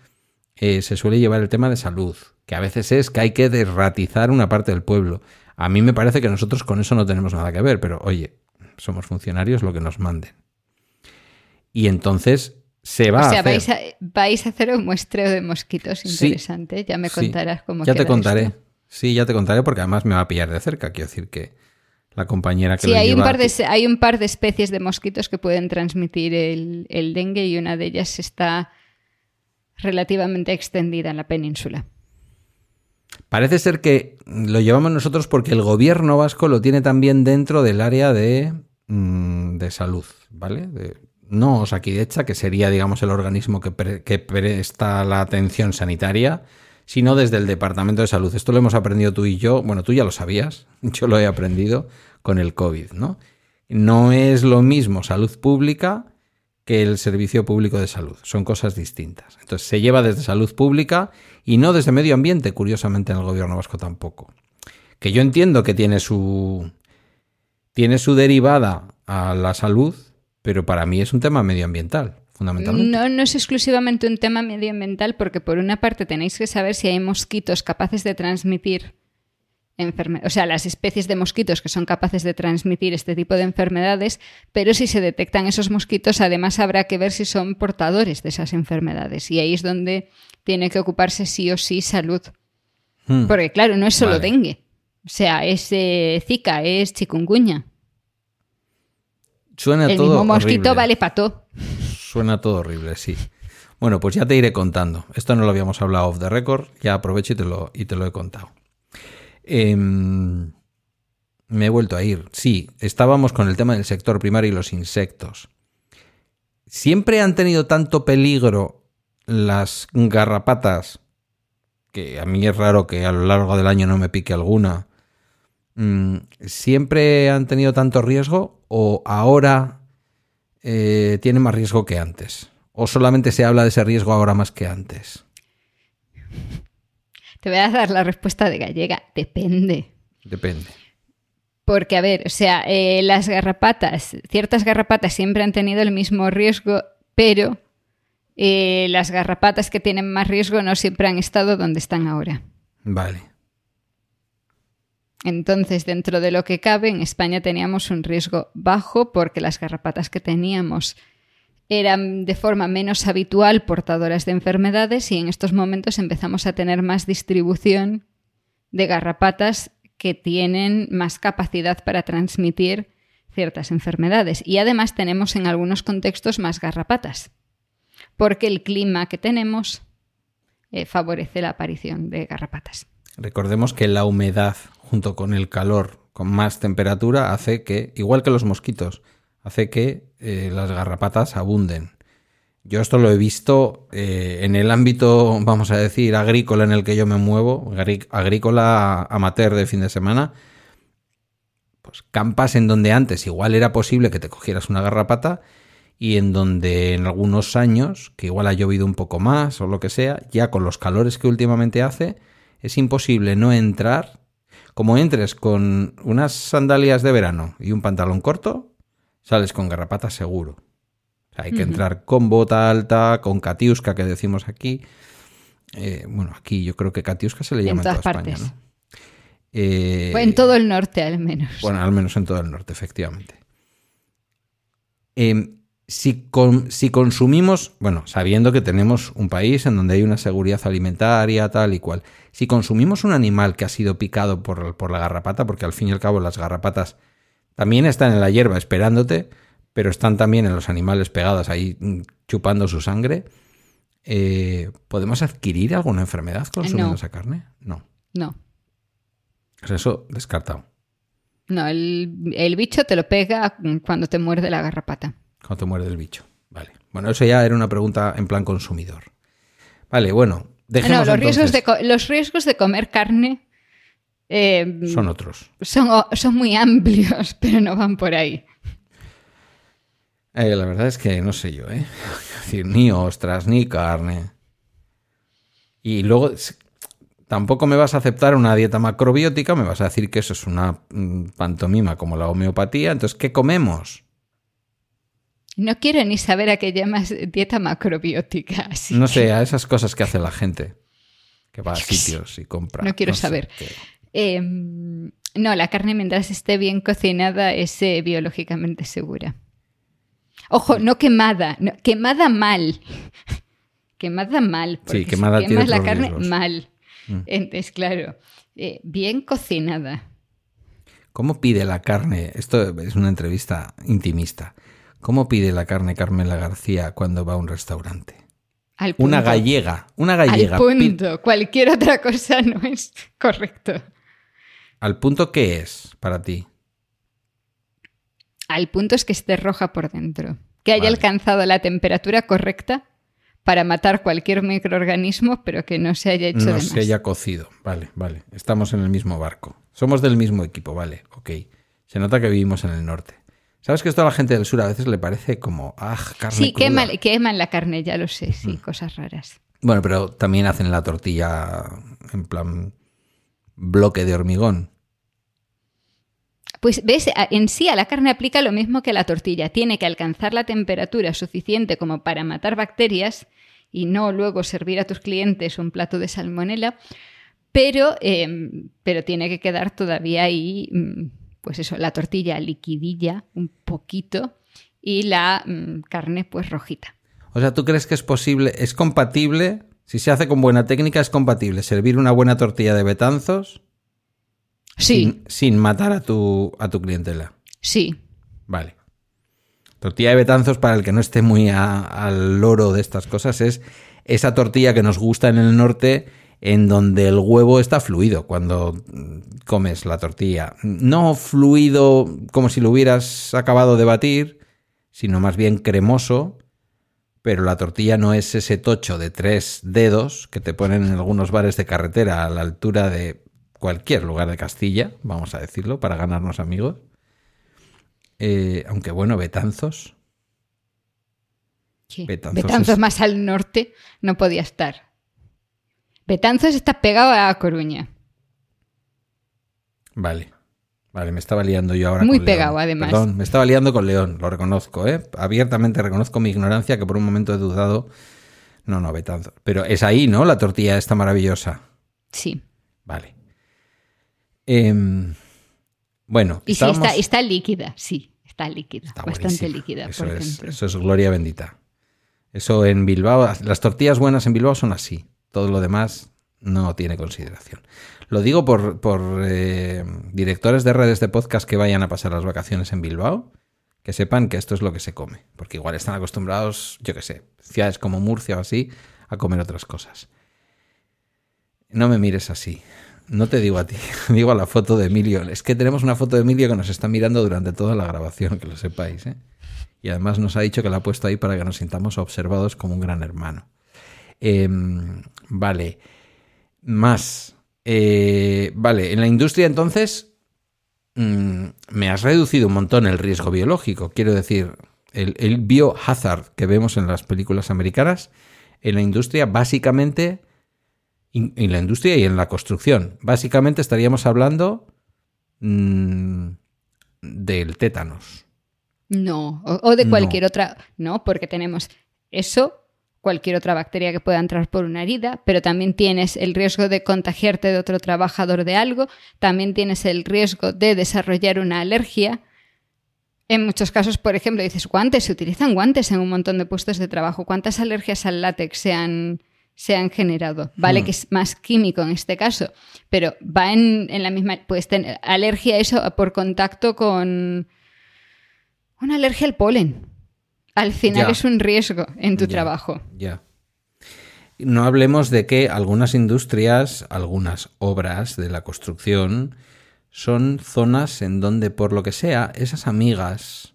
eh, se suele llevar el tema de salud, que a veces es que hay que derratizar una parte del pueblo. A mí me parece que nosotros con eso no tenemos nada que ver, pero oye, somos funcionarios lo que nos manden. Y entonces se va
o sea,
a
hacer. Vais, a, hacer un muestreo de mosquitos interesante. ya me contarás cómo
Ya te contaré. Sí, ya te contaré porque además me va a pillar de cerca. Quiero decir que la compañera que
sí,
lo
hay
un
par de hay un par de especies de mosquitos que pueden transmitir el, el dengue y una de ellas está relativamente extendida en la península.
Parece ser que lo llevamos nosotros porque el gobierno vasco lo tiene también dentro del área de, mm, de salud, ¿vale? De, no Osakidecha, que sería, digamos, el organismo que, presta la atención sanitaria, sino desde el Departamento de Salud. Esto lo hemos aprendido tú y yo, bueno, tú ya lo sabías, *laughs* yo lo he aprendido con el COVID, ¿no? No es lo mismo salud pública que el servicio público de salud, son cosas distintas. Entonces se lleva desde salud pública y no desde medio ambiente, curiosamente en el gobierno vasco tampoco. Que yo entiendo que tiene su tiene su derivada a la salud, pero para mí es un tema medioambiental, fundamentalmente.
No, no es exclusivamente un tema medioambiental porque por una parte tenéis que saber si hay mosquitos capaces de transmitir enfermedades, o sea, las especies de mosquitos que son capaces de transmitir este tipo de enfermedades, pero si se detectan esos mosquitos, además habrá que ver si son portadores de esas enfermedades. Y ahí es donde tiene que ocuparse sí o sí salud. Hmm. Porque claro, no es solo dengue. O sea, es eh, Zika, es chikungunya.
Suena
el
todo
mismo mosquito vale pato.
Suena todo horrible, sí. Bueno, pues ya te iré contando. Esto no lo habíamos hablado off the record, ya aprovecho y te lo, y te lo he contado. Em, me he vuelto a ir. Sí, estábamos con el tema del sector primario y los insectos. Siempre han tenido tanto peligro las garrapatas, que a mí es raro que a lo largo del año no me pique alguna, Mm, ¿siempre han tenido tanto riesgo o ahora eh, tienen más riesgo que antes? ¿O solamente se habla de ese riesgo ahora más que antes?
Te voy a dar la respuesta de gallega. Depende.
Depende.
Porque, a ver, o sea, eh, las garrapatas, ciertas garrapatas siempre han tenido el mismo riesgo, pero eh, las garrapatas que tienen más riesgo no siempre han estado donde están ahora.
Vale.
Entonces, dentro de lo que cabe, en España teníamos un riesgo bajo porque las garrapatas que teníamos eran de forma menos habitual portadoras de enfermedades y en estos momentos empezamos a tener más distribución de garrapatas que tienen más capacidad para transmitir ciertas enfermedades. Y además tenemos en algunos contextos más garrapatas, porque el clima que tenemos eh, favorece la aparición de garrapatas.
Recordemos que la humedad junto con el calor con más temperatura hace que, igual que los mosquitos, hace que eh, las garrapatas abunden. Yo esto lo he visto eh, en el ámbito, vamos a decir, agrícola en el que yo me muevo, agrícola amateur de fin de semana. Pues campas en donde antes igual era posible que te cogieras una garrapata y en donde en algunos años, que igual ha llovido un poco más o lo que sea, ya con los calores que últimamente hace, es imposible no entrar. Como entres con unas sandalias de verano y un pantalón corto, sales con garrapatas seguro hay que entrar con bota alta, con catiusca, que decimos aquí. Eh, bueno, aquí yo creo que catiusca se le llama en, toda España, ¿no?
Eh, en todo el norte, al menos.
Bueno, al menos en todo el norte, efectivamente. Em, si, si, consumimos, bueno, sabiendo que tenemos un país en donde hay una seguridad alimentaria, tal y cual, si consumimos un animal que ha sido picado por, por la garrapata, porque al fin y al cabo las garrapatas también están en la hierba esperándote, pero están también en los animales pegados ahí mm, chupando su sangre. Eh, ¿Podemos adquirir alguna enfermedad consumiendo esa carne? No.
No.
Pues eso descartado.
No, el, bicho te lo pega cuando te muerde la garrapata.
Cuando te muerde el bicho. Vale. Bueno, eso ya era una pregunta en plan consumidor. Vale, bueno. Dejemos
no, los, riesgos de, los riesgos de comer carne.
Eh, son otros.
Son, son muy amplios, *laughs* pero no van por ahí.
Eh, la verdad es que no sé yo, ¿eh? *laughs* decir, ni ostras, ni carne. Y luego, tampoco me vas a aceptar una dieta macrobiótica, me vas a decir que eso es una mm, pantomima como la homeopatía. Entonces, ¿qué comemos?
No quiero ni saber a qué llamas dieta macrobiótica. *laughs*
no sé, a esas cosas que hace la gente que va a sitios y compra.
No quiero saber. Em, no, la carne mientras esté bien cocinada es eh, biológicamente segura. Ojo, no quemada, quemada mal. *laughs* quemada mal.
Sí, quemada quemas
la carne mal. Mm. Entonces, claro, eh, bien cocinada.
¿Cómo pide la carne? Esto es una entrevista intimista. ¿Cómo pide la carne Carmela García cuando va a un restaurante? Una gallega, una gallega.
Al punto. Cualquier otra cosa no es correcto.
¿Al punto qué es para ti?
Al punto es que esté roja por dentro, que haya alcanzado la temperatura correcta para matar cualquier microorganismo, pero que no se haya hecho
no se haya cocido. Vale, vale. Estamos en el mismo barco. Somos del mismo equipo, vale, ok. Se nota que vivimos en el norte. ¿Sabes que esto a la gente del sur a veces le parece como, ah, carne
Sí, queman, queman, la carne, ya lo sé, sí, mm. cosas raras.
Bueno, pero también hacen la tortilla en plan bloque de hormigón.
Pues ves, en sí a la carne aplica lo mismo que a la tortilla. Tiene que alcanzar la temperatura suficiente como para matar bacterias y no luego servir a tus clientes un plato de salmonela, pero, em, pero tiene que quedar todavía ahí, mm, pues eso, la tortilla liquidilla un poquito y la mm, carne pues rojita.
O sea, ¿tú crees que es posible, es compatible, si se hace con buena técnica, es compatible servir una buena tortilla de betanzos
Sí.
Sin, matar a tu, a tu clientela.
Sí.
Vale. Tortilla de betanzos, para el que no esté muy al loro de estas cosas, es esa tortilla que nos gusta en el norte, en donde el huevo está fluido cuando comes la tortilla. No fluido como si lo hubieras acabado de batir, sino más bien cremoso, pero la tortilla no es ese tocho de tres dedos que te ponen en algunos bares de carretera a la altura de cualquier lugar de Castilla, vamos a decirlo, para ganarnos amigos. Eh, aunque bueno, Betanzos.
Betanzos, más al norte no podía estar. Betanzos está pegado a Coruña.
Vale. Vale, me estaba liando yo ahora
Muy pegado, además.
Perdón, me estaba liando con León, lo reconozco, ¿eh? Abiertamente reconozco mi ignorancia, que por un momento he dudado. No, no, Betanzos. Pero es ahí, ¿no? La tortilla esta maravillosa.
Sí.
Vale. Em, bueno,
y sí, está, líquida, sí. está líquida,
Está
bastante líquida,
Eso
por
es,
ejemplo.
eso es gloria bendita. Eso en Bilbao, las tortillas buenas en Bilbao son así. Todo lo demás no tiene consideración. Lo digo por, por eh, directores de redes de podcast que vayan a pasar las vacaciones en Bilbao, que sepan que esto es lo que se come. Porque igual están acostumbrados, yo qué sé, ciudades como Murcia o así, a comer otras cosas. No me mires así. No te digo a ti, *laughs* digo a la foto de Emilio. Es que tenemos una foto de Emilio que nos está mirando durante toda la grabación, que lo sepáis. ¿eh? Y además nos ha dicho que la ha puesto ahí para que nos sintamos observados como un gran hermano. Eh, vale. Más. Eh, vale, en la industria entonces mm, me has reducido un montón el riesgo biológico. Quiero decir, el, el biohazard que vemos en las películas americanas, en la industria básicamente, in- en la industria y en la construcción, básicamente estaríamos hablando mm, del tétanos.
No, o, o de
No.
cualquier otra, no, porque tenemos eso, cualquier otra bacteria que pueda entrar por una herida, pero también tienes el riesgo de contagiarte de otro trabajador de algo, también tienes el riesgo de desarrollar una alergia. En muchos casos, por ejemplo, dices guantes, se utilizan guantes en un montón de puestos de trabajo. ¿Cuántas alergias al látex se han, se han generado? Vale
Hmm.
que es más químico en este caso, pero va en, en la misma, puedes tener alergia a eso por contacto con una alergia al polen. Al final es un riesgo en tu trabajo.
Ya. No hablemos de que algunas industrias, algunas obras de la construcción, son zonas en donde, por lo que sea, esas amigas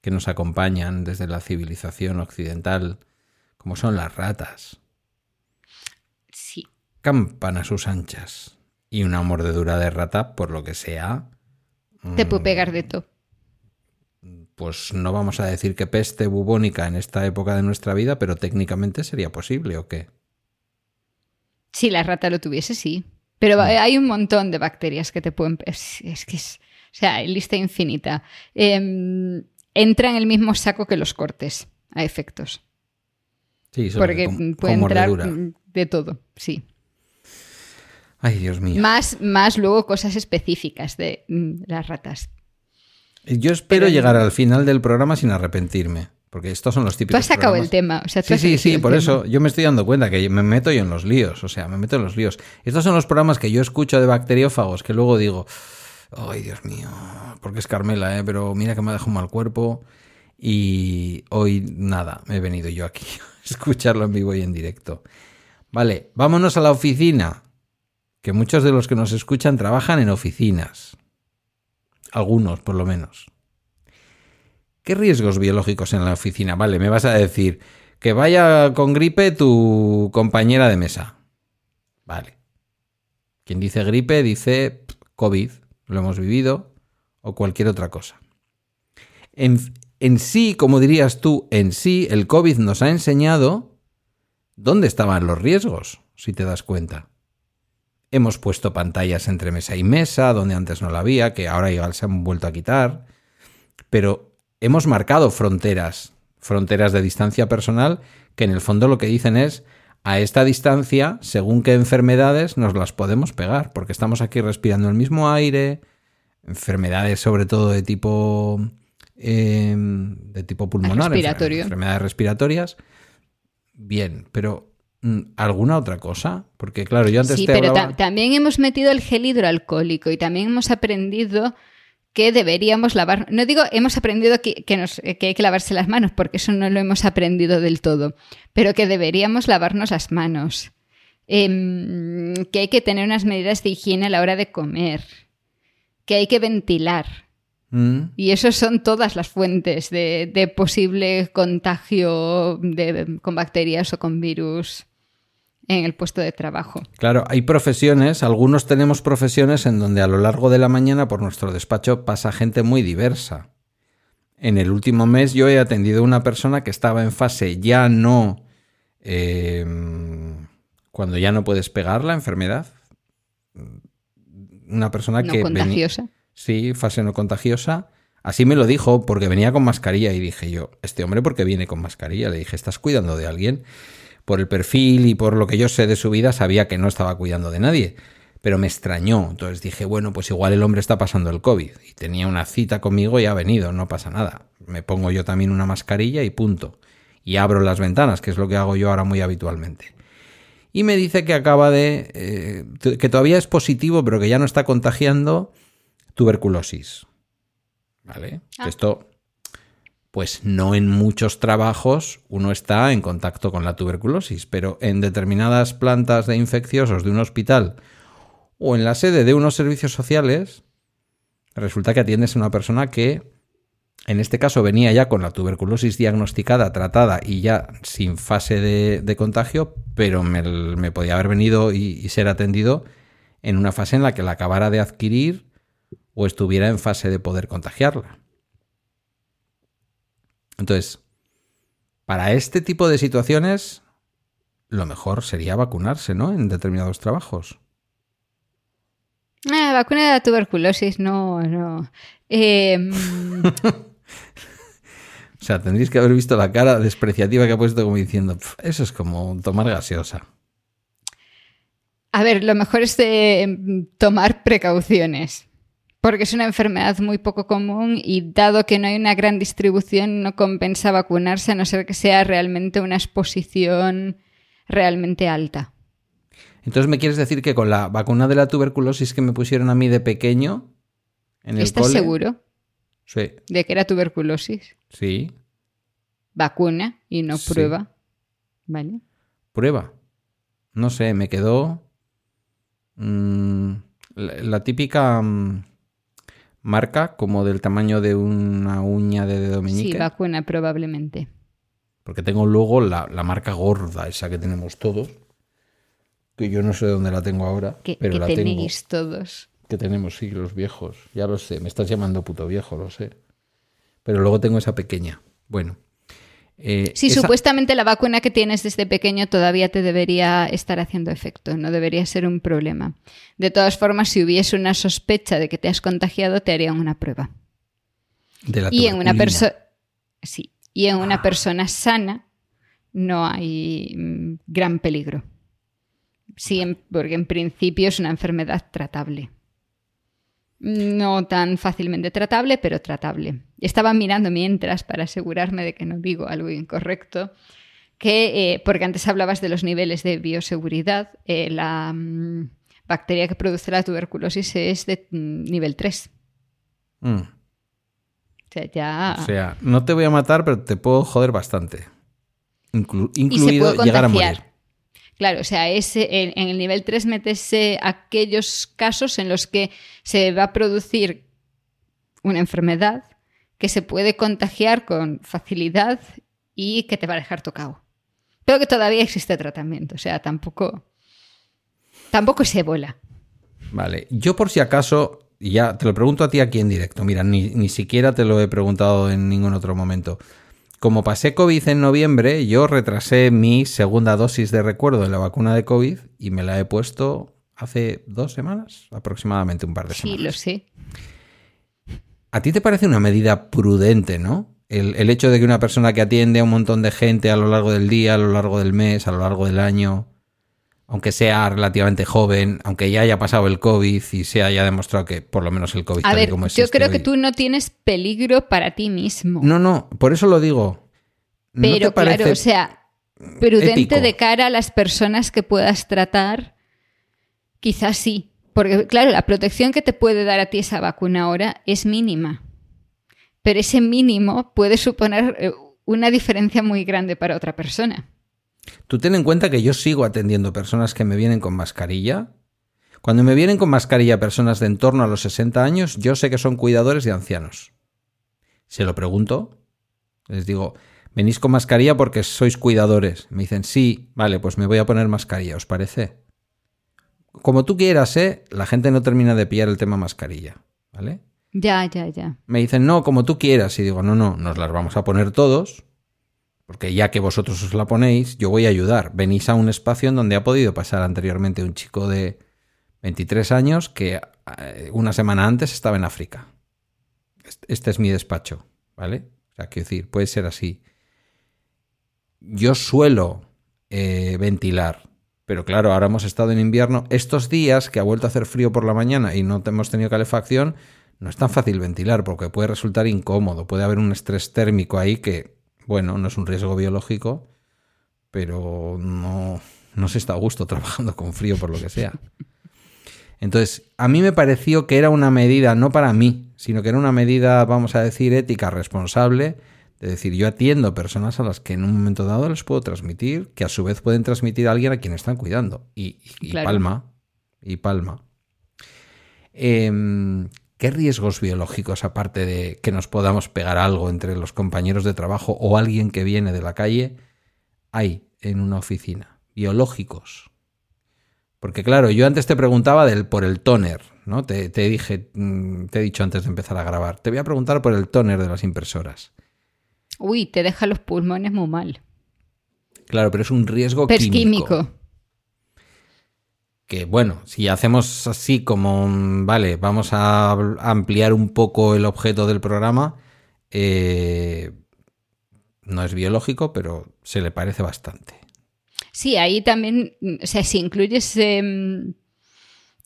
que nos acompañan desde la civilización occidental, como son las ratas,
Sí.
campan a sus anchas. Y una mordedura de rata, por lo que sea,
Te
Mm.
puede pegar de todo.
pues no vamos a decir que peste bubónica en esta época de nuestra vida, pero técnicamente sería posible, ¿o qué?
Si la rata lo tuviese, sí. Pero hay un montón de bacterias que te pueden... Es, es que es... O sea, hay lista infinita. Em, entra en el mismo saco que los cortes, a efectos.
Sí,
Porque puede entrar
mordedura.
de todo, sí.
Ay, Dios mío.
Más, más luego cosas específicas de mm, las ratas.
Yo espero
Pero-
llegar al final del programa sin arrepentirme, porque estos son los
Tú
típicos
has sacado
programas-
el tema. O sea, tú
Sí,
has
sí, sí, por
tema.
eso yo me estoy dando cuenta que me meto yo en los líos, o sea, me meto en los líos. Estos son los programas que yo escucho de bacteriófagos que luego digo, ay, Dios mío, porque es Carmela, ¿eh? pero mira que me ha dejado mal cuerpo y hoy nada, me he venido yo aquí *laughs* a escucharlo en vivo y en directo. Vale, vámonos a la oficina, que muchos de los que nos escuchan trabajan en oficinas. Algunos, por lo menos. ¿Qué riesgos biológicos en la oficina? Vale, me vas a decir que vaya con gripe tu compañera de mesa. Vale. Quien dice gripe dice COVID, lo hemos vivido, o cualquier otra cosa. En, en sí, como dirías tú, en sí, el COVID nos ha enseñado dónde estaban los riesgos, si te das cuenta. Hemos puesto pantallas entre mesa y mesa, donde antes no la había, que ahora igual se han vuelto a quitar. Pero hemos marcado fronteras, fronteras de distancia personal, que en el fondo lo que dicen es, a esta distancia, según qué enfermedades nos las podemos pegar, porque estamos aquí respirando el mismo aire, enfermedades sobre todo de tipo eh, de tipo pulmonar,
Respiratorio.
enfermedades respiratorias. Bien, pero ¿alguna otra cosa? Porque claro, yo antes
Sí,
te
pero
hablaba-
ta- también hemos metido el gel hidroalcohólico y también hemos aprendido que deberíamos lavar. No digo hemos aprendido que, que nos- que hay que lavarse las manos, porque eso no lo hemos aprendido del todo, pero que deberíamos lavarnos las manos. Em, que hay que tener unas medidas de higiene a la hora de comer. Que hay que ventilar.
Mm,
Y eso son todas las fuentes de, de posible contagio de- con bacterias o con virus en el puesto de trabajo.
Claro, hay profesiones, algunos tenemos profesiones en donde a lo largo de la mañana por nuestro despacho pasa gente muy diversa. En el último mes yo he atendido a una persona que estaba en fase ya no... eh, cuando ya no puedes pegar la enfermedad. Una persona
no
que...
contagiosa.
Sí, fase no contagiosa. Así me lo dijo porque venía con mascarilla y dije yo, este hombre ¿por qué viene con mascarilla? Le dije, ¿estás cuidando de alguien? Por el perfil y por lo que yo sé de su vida sabía que no estaba cuidando de nadie. Pero me extrañó. Entonces dije, bueno, pues igual el hombre está pasando el COVID. Y tenía una cita conmigo y ha venido, no pasa nada. Me pongo yo también una mascarilla y punto. Y abro las ventanas, que es lo que hago yo ahora muy habitualmente. Y me dice que acaba de... Eh, que todavía es positivo, pero que ya no está contagiando tuberculosis. ¿Vale?
Ah.
Esto pues no en muchos trabajos uno está en contacto con la tuberculosis, pero en determinadas plantas de infecciosos de un hospital o en la sede de unos servicios sociales, resulta que atiendes a una persona que, en este caso, venía ya con la tuberculosis diagnosticada, tratada y ya sin fase de, contagio, pero me, podía haber venido y, y ser atendido en una fase en la que la acabara de adquirir o estuviera en fase de poder contagiarla. Entonces, para este tipo de situaciones, lo mejor sería vacunarse, ¿no? En determinados trabajos.
Ah, vacuna de la tuberculosis, no, no. Em, *laughs*
o sea, tendréis que haber visto la cara despreciativa que ha puesto como diciendo, eso es como tomar gaseosa.
A ver, lo mejor es de, em, tomar precauciones. Porque es una enfermedad muy poco común y dado que no hay una gran distribución, no compensa vacunarse a no ser que sea realmente una exposición realmente alta.
Entonces, ¿me quieres decir que con la vacuna de la tuberculosis que me pusieron a mí de pequeño en el
¿Estás seguro?
Sí.
¿De que era tuberculosis?
Sí.
Vacuna y no prueba. ¿Vale?
Prueba. No sé, me quedó mm, la, típica... Mm, marca como del tamaño de una uña de dedo meñique.
Sí, vacuna probablemente.
Porque tengo luego la, marca gorda, esa que tenemos todos. Que yo no sé dónde la tengo ahora.
Que,
pero la
tenéis todos.
Que tenemos, sí, los viejos. Ya lo sé. Me estás llamando puto viejo, lo sé. Pero luego tengo esa pequeña. Bueno.
Eh, sí, supuestamente la vacuna que tienes desde pequeño todavía te debería estar haciendo efecto, no debería ser un problema. De todas formas, si hubiese una sospecha de que te has contagiado, te harían una prueba.
De la
y en una persona sí, y en una persona sana no hay mm, gran peligro. Sí, porque en principio es una enfermedad tratable. No tan fácilmente tratable, pero tratable. Estaba mirando mientras para asegurarme de que no digo algo incorrecto, que, eh, porque antes hablabas de los niveles de bioseguridad, eh, la mm, bacteria que produce la tuberculosis es de mm, nivel 3.
Mm.
O sea, ya...
O sea, no te voy a matar, pero te puedo joder bastante. incluido llegar a morir.
Claro, o sea, ese, en, el nivel 3 metes aquellos casos en los que se va a producir una enfermedad que se puede contagiar con facilidad y que te va a dejar tocado. Pero que todavía existe tratamiento, o sea, tampoco, tampoco es ébola.
Vale, yo por si acaso, ya te lo pregunto a ti aquí en directo, mira, ni, ni siquiera te lo he preguntado en ningún otro momento como pasé COVID en noviembre, yo retrasé mi segunda dosis de recuerdo de la vacuna de COVID y me la he puesto hace dos semanas, aproximadamente un par de semanas.
Sí, lo sé.
¿A ti te parece una medida prudente, no? El, el, hecho de que una persona que atiende a un montón de gente a lo largo del día, a lo largo del mes, a lo largo del año, aunque sea relativamente joven, aunque ya haya pasado el COVID y se haya demostrado que por lo menos el COVID
a ver, Yo creo que tú no tienes peligro para ti mismo.
No, no, por eso lo digo.
Pero claro, o sea, prudente de cara a las personas que puedas tratar, quizás sí. Porque claro, la protección que te puede dar a ti esa vacuna ahora es mínima. Pero ese mínimo puede suponer eh, una diferencia muy grande para otra persona.
Tú ten en cuenta que yo sigo atendiendo personas que me vienen con mascarilla. Cuando me vienen con mascarilla personas de en torno a los 60 años, yo sé que son cuidadores de ancianos. Se lo pregunto, les digo, ¿venís con mascarilla porque sois cuidadores? Me dicen, sí, vale, pues me voy a poner mascarilla, ¿os parece? Como tú quieras, ¿eh? La gente no termina de pillar el tema mascarilla, ¿vale?
Ya, ya, ya.
Me dicen, no, como tú quieras. Y digo, no, no, nos las vamos a poner todos porque ya que vosotros os la ponéis, yo voy a ayudar. Venís a un espacio en donde ha podido pasar anteriormente un chico de 23 años que eh, una semana antes estaba en África. Este es mi despacho, ¿vale? O sea, quiero decir, puede ser así. Yo suelo eh, ventilar Pero claro, ahora hemos estado en invierno. Estos días que ha vuelto a hacer frío por la mañana y no hemos tenido calefacción, no es tan fácil ventilar porque puede resultar incómodo. Puede haber un estrés térmico ahí que, bueno, no es un riesgo biológico, pero no, no se está a gusto *laughs* trabajando con frío por lo que sea. Entonces, a mí me pareció que era una medida, no para mí, sino que era una medida, vamos a decir, ética, responsable, de decir, yo atiendo personas a las que en un momento dado les puedo transmitir, que a su vez pueden transmitir a alguien a quien están cuidando. Y, palma, y palma. Em, ¿Qué riesgos biológicos, aparte de que nos podamos pegar algo entre los compañeros de trabajo o alguien que viene de la calle, hay en una oficina? Biológicos. Porque claro, yo antes te preguntaba del, por el toner, ¿no? Te, dije, mm, te he dicho antes de empezar a grabar. Te voy a preguntar por el toner de las impresoras.
Uy, te deja los pulmones muy mal.
Claro, pero es un riesgo
químico. químico.
Que bueno, si hacemos así como, vale, vamos a ampliar un poco el objeto del programa, eh, no es biológico, pero se le parece bastante.
Sí, ahí también, o sea, si incluyes em,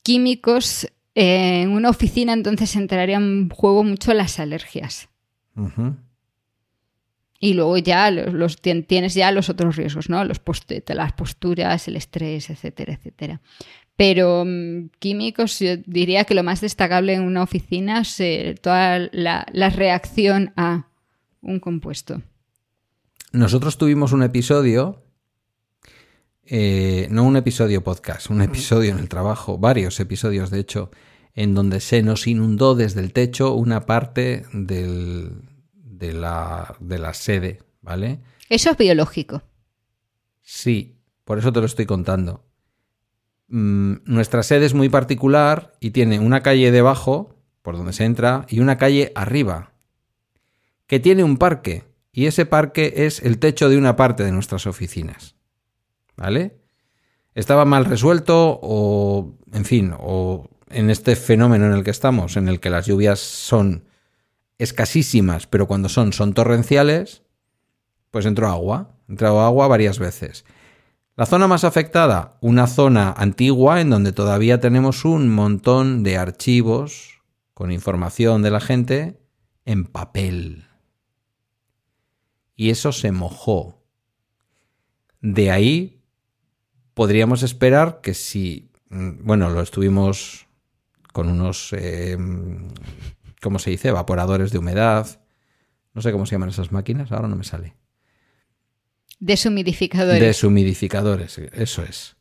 químicos en una oficina, entonces entrarían en juego mucho las alergias. Y luego ya los, tienes ya los otros riesgos, ¿no? Los las posturas, el estrés, etcétera, etcétera. Pero em, químicos, yo diría que lo más destacable en una oficina es eh, toda la, la reacción a un compuesto.
Nosotros tuvimos un episodio eh, no un episodio podcast, un episodio en el trabajo, varios episodios de hecho, en donde se nos inundó desde el techo una parte de, la, de la sede, ¿vale?
Eso es biológico.
Sí, por eso te lo estoy contando. Mm, nuestra sede es muy particular y tiene una calle debajo, por donde se entra, y una calle arriba, que tiene un parque, y ese parque es el techo de una parte de nuestras oficinas. ¿vale? Estaba mal resuelto o, en fin, o en este fenómeno en el que estamos, en el que las lluvias son escasísimas, pero cuando son son torrenciales, pues entró agua, entró agua varias veces. La zona más afectada, una zona antigua en donde todavía tenemos un montón de archivos con información de la gente en papel. Y eso se mojó. De ahí podríamos esperar que si, mm, bueno, lo estuvimos con unos, eh, ¿cómo se dice? Evaporadores de humedad. No sé cómo se llaman esas máquinas, ahora no me sale.
Deshumidificadores.
Deshumidificadores, eso es.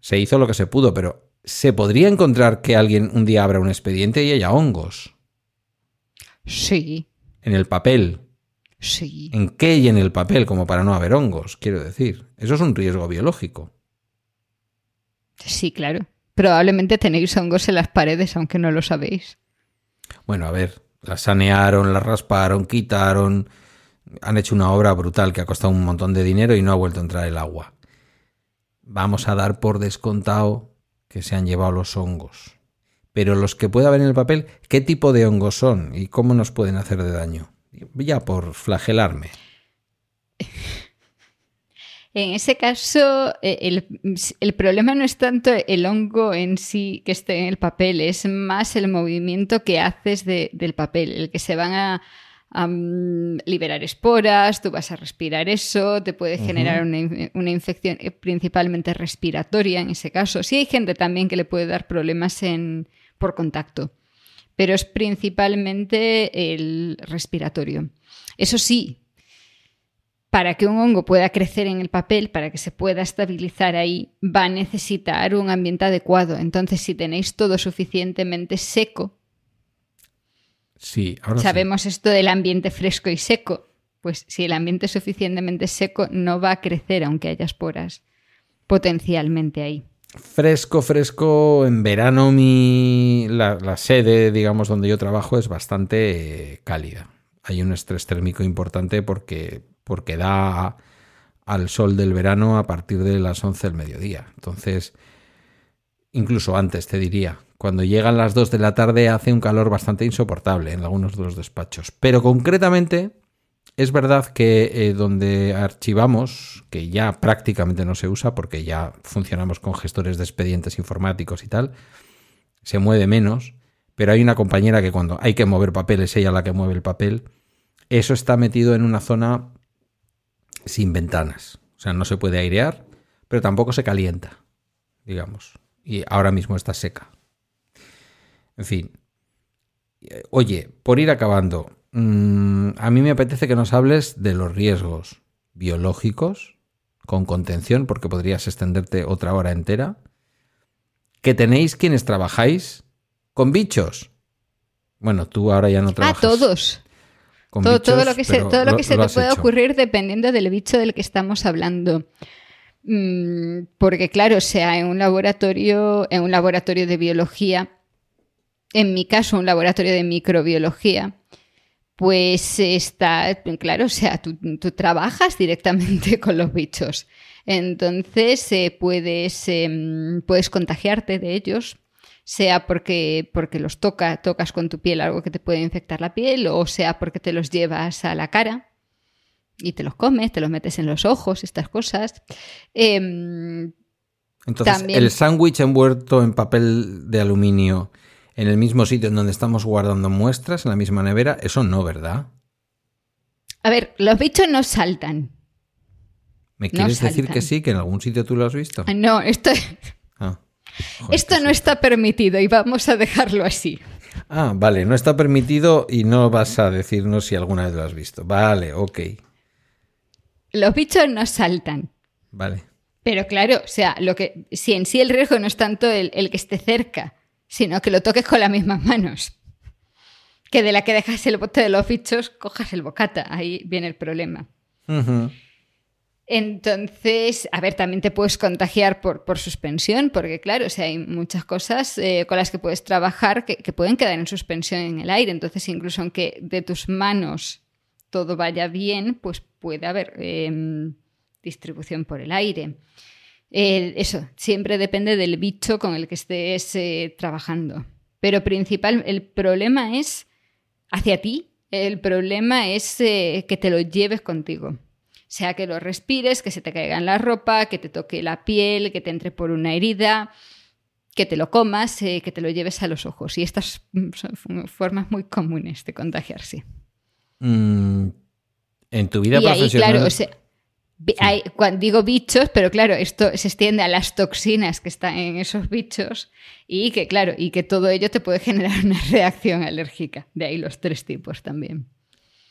Se hizo lo que se pudo, pero ¿se podría encontrar que alguien un día abra un expediente y haya hongos?
Sí.
En el papel.
Sí.
¿En qué y en el papel, como para no haber hongos, quiero decir? Eso es un riesgo biológico.
Sí, claro. Probablemente tenéis hongos en las paredes, aunque no lo sabéis.
Bueno, a ver, las sanearon, las rasparon, quitaron. Han hecho una obra brutal que ha costado un montón de dinero y no ha vuelto a entrar el agua. Vamos a dar por descontado que se han llevado los hongos. Pero los que pueda haber en el papel, ¿qué tipo de hongos son y cómo nos pueden hacer de daño? ya por flagelarme.
En ese caso, eh, el, problema no es tanto el hongo en sí que esté en el papel, es más el movimiento que haces del papel, el que se van a, mm, liberar esporas, tú vas a respirar eso, te puede generar una, infección eh, principalmente respiratoria en ese caso. Sí hay gente también que le puede dar problemas por contacto pero es principalmente el respiratorio. Eso sí, para que un hongo pueda crecer en el papel, para que se pueda estabilizar ahí, va a necesitar un ambiente adecuado. Entonces, si tenéis todo suficientemente seco,
sí,
sabemos esto del ambiente fresco y seco, pues si el ambiente es suficientemente seco, no va a crecer aunque haya esporas potencialmente ahí.
Fresco, fresco. En verano mi la, sede, digamos, donde yo trabajo es bastante eh, cálida. Hay un estrés térmico importante porque, porque da al sol del verano a partir de las 11 del mediodía. Entonces, incluso antes te diría, cuando llegan las 2 de la tarde hace un calor bastante insoportable en algunos de los despachos. Pero concretamente, es verdad que eh, donde archivamos, que ya prácticamente no se usa porque ya funcionamos con gestores de expedientes informáticos y tal, se mueve menos, pero hay una compañera que cuando hay que mover papel es ella la que mueve el papel. Eso está metido en una zona sin ventanas. O sea, no se puede airear, pero tampoco se calienta, digamos. Y ahora mismo está seca. En fin. Oye, por ir acabando, mm, a mí me apetece que nos hables de los riesgos biológicos con contención, porque podrías extenderte otra hora entera, que tenéis quienes trabajáis con bichos. Bueno, tú ahora ya no trabajas.
A todos.
Con
Todo,
bichos,
todo lo que se, todo lo
lo-
que se
lo
te
hecho.
ocurrir dependiendo del bicho del que estamos hablando. Mm, porque, claro, o sea, en un laboratorio, en un laboratorio de biología, en mi caso, un laboratorio de microbiología, pues está, claro, o sea, tú, tú trabajas directamente *laughs* con los bichos. Entonces, eh, puedes, em, puedes contagiarte de ellos, sea porque, porque los toca, tocas con tu piel algo que te puede infectar la piel, o sea porque te los llevas a la cara y te los comes, te los metes en los ojos, estas cosas. Em,
Entonces,
También-
el sándwich envuelto en papel de aluminio en el mismo sitio en donde estamos guardando muestras, en la misma nevera, eso no, ¿verdad?
a ver, los bichos no saltan.
¿Me
No
quieres decir que sí, que en algún sitio tú lo has visto?
No, esto,
Ah, joder,
esto no está permitido y vamos a dejarlo así.
Ah, vale, no está permitido y no vas a decirnos si alguna vez lo has visto. Vale, ok,
Los bichos no saltan.
vale.
Pero claro, o sea, lo que, si en sí el riesgo no es tanto el, el que esté cerca, sino que lo toques con las mismas manos. Que de la que dejas el bote de los bichos, cojas el bocata. Ahí viene el problema.
Ujú.
Entonces, a ver, también te puedes contagiar por, por suspensión, porque claro, o sea, hay muchas cosas eh, con las que puedes trabajar que, pueden quedar en suspensión en el aire. Entonces, incluso aunque de tus manos todo vaya bien, pues puede haber em, distribución por el aire. Eso, siempre depende del bicho con el que estés eh, trabajando. Pero principal, el problema es hacia ti. El problema es eh, que te lo lleves contigo. Sea, que lo respires, que se te caiga en la ropa, que te toque la piel, que te entre por una herida, que te lo comas, eh, que te lo lleves a los ojos. Y estas mm, son formas muy comunes de contagiarse.
Mm, en tu vida
y ahí,
profesional.
claro, o sea, hay- digo bichos, pero claro, esto se extiende a las toxinas que están en esos bichos y que, claro, y que todo ello te puede generar una *laughs* reacción alérgica. De ahí los tres tipos también.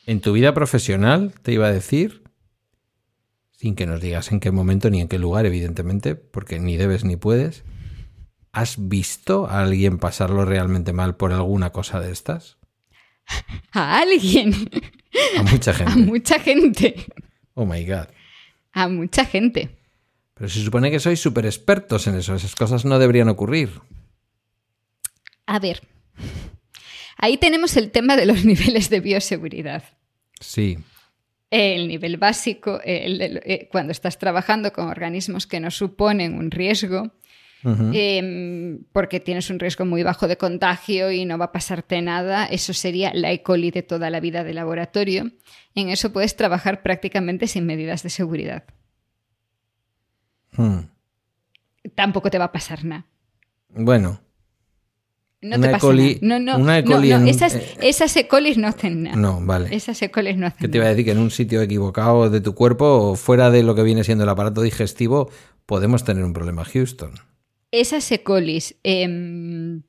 En tu vida profesional, te iba a decir, sin que nos digas en qué momento ni en qué lugar, evidentemente, porque ni debes ni puedes, ¿has visto a alguien pasarlo realmente mal por alguna cosa de estas? *laughs*
A alguien,
A mucha *laughs*
a
gente.
mucha gente,
Oh my god.
a mucha gente.
Pero se supone que sois súper expertos en eso. Esas cosas no deberían ocurrir.
A ver, ahí tenemos el tema de los *laughs* niveles de bioseguridad.
Sí.
El nivel básico, el- el- eh, cuando estás trabajando con organismos que no suponen un riesgo, eh, porque tienes un riesgo muy bajo de contagio y no va a pasarte nada, eso sería la E. coli de toda la vida de laboratorio. En eso puedes trabajar prácticamente sin medidas de seguridad.
Hmm.
Tampoco te va a pasar nada.
Bueno,
No
Una
te
E.
pasa
coli-
nada. No, no,
una E.
no, no, esas,
eh,
esas E. colis no hacen nada.
no, vale.
Esas E. colis no hacen
Que te iba a decir que en un sitio equivocado de tu cuerpo o fuera de lo que viene siendo el aparato digestivo podemos tener un problema, Houston.
Esas E. colis em,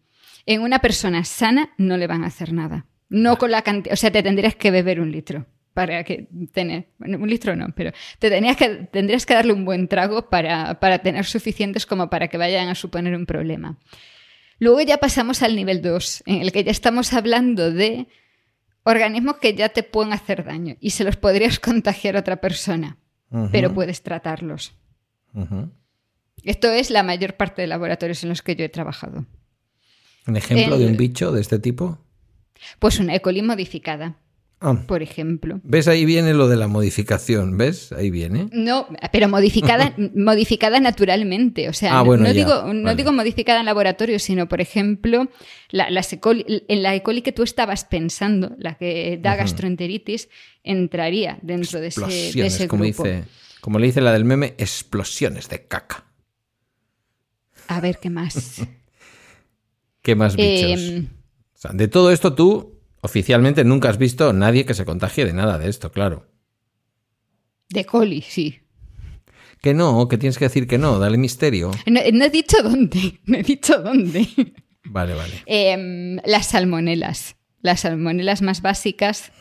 en una persona sana no le van a hacer nada. No con la cantidad, o sea, te tendrías que beber un litro para que tener, bueno, un litro no, pero te tenías que, tendrías que darle un buen trago para, para tener suficientes como para que vayan a suponer un problema. Luego ya pasamos al nivel 2, en el que ya estamos hablando de organismos que ya te pueden hacer daño y se los podrías *laughs* contagiar a otra persona, pero puedes tratarlos. Esto es la mayor parte de laboratorios en los que yo he trabajado.
¿Un ejemplo de un bicho de este tipo?
Pues una E. coli modificada.
Ah.
por ejemplo.
¿Ves? Ahí viene lo de la modificación, ¿ves? Ahí viene.
No, pero modificada, *laughs* modificada naturalmente. O sea,
Ah,
no-
bueno,
no,
ya,
digo, no
vale.
digo modificada en laboratorio, sino, por ejemplo, la, coli- en la E. coli que tú estabas pensando, la que da gastroenteritis, entraría dentro de ese, de ese
como
grupo.
dice, como le dice la del meme, explosiones de caca.
A ver qué más. *laughs*
¿Qué más bichos?
Em,
O sea, de todo esto tú oficialmente nunca has visto nadie que se contagie de nada de esto, claro.
de coli, sí.
Que no, que tienes que decir que no, dale misterio.
No, no he dicho dónde, *laughs* no he dicho dónde.
Vale, vale.
Em, las salmonelas. Las salmonelas más básicas,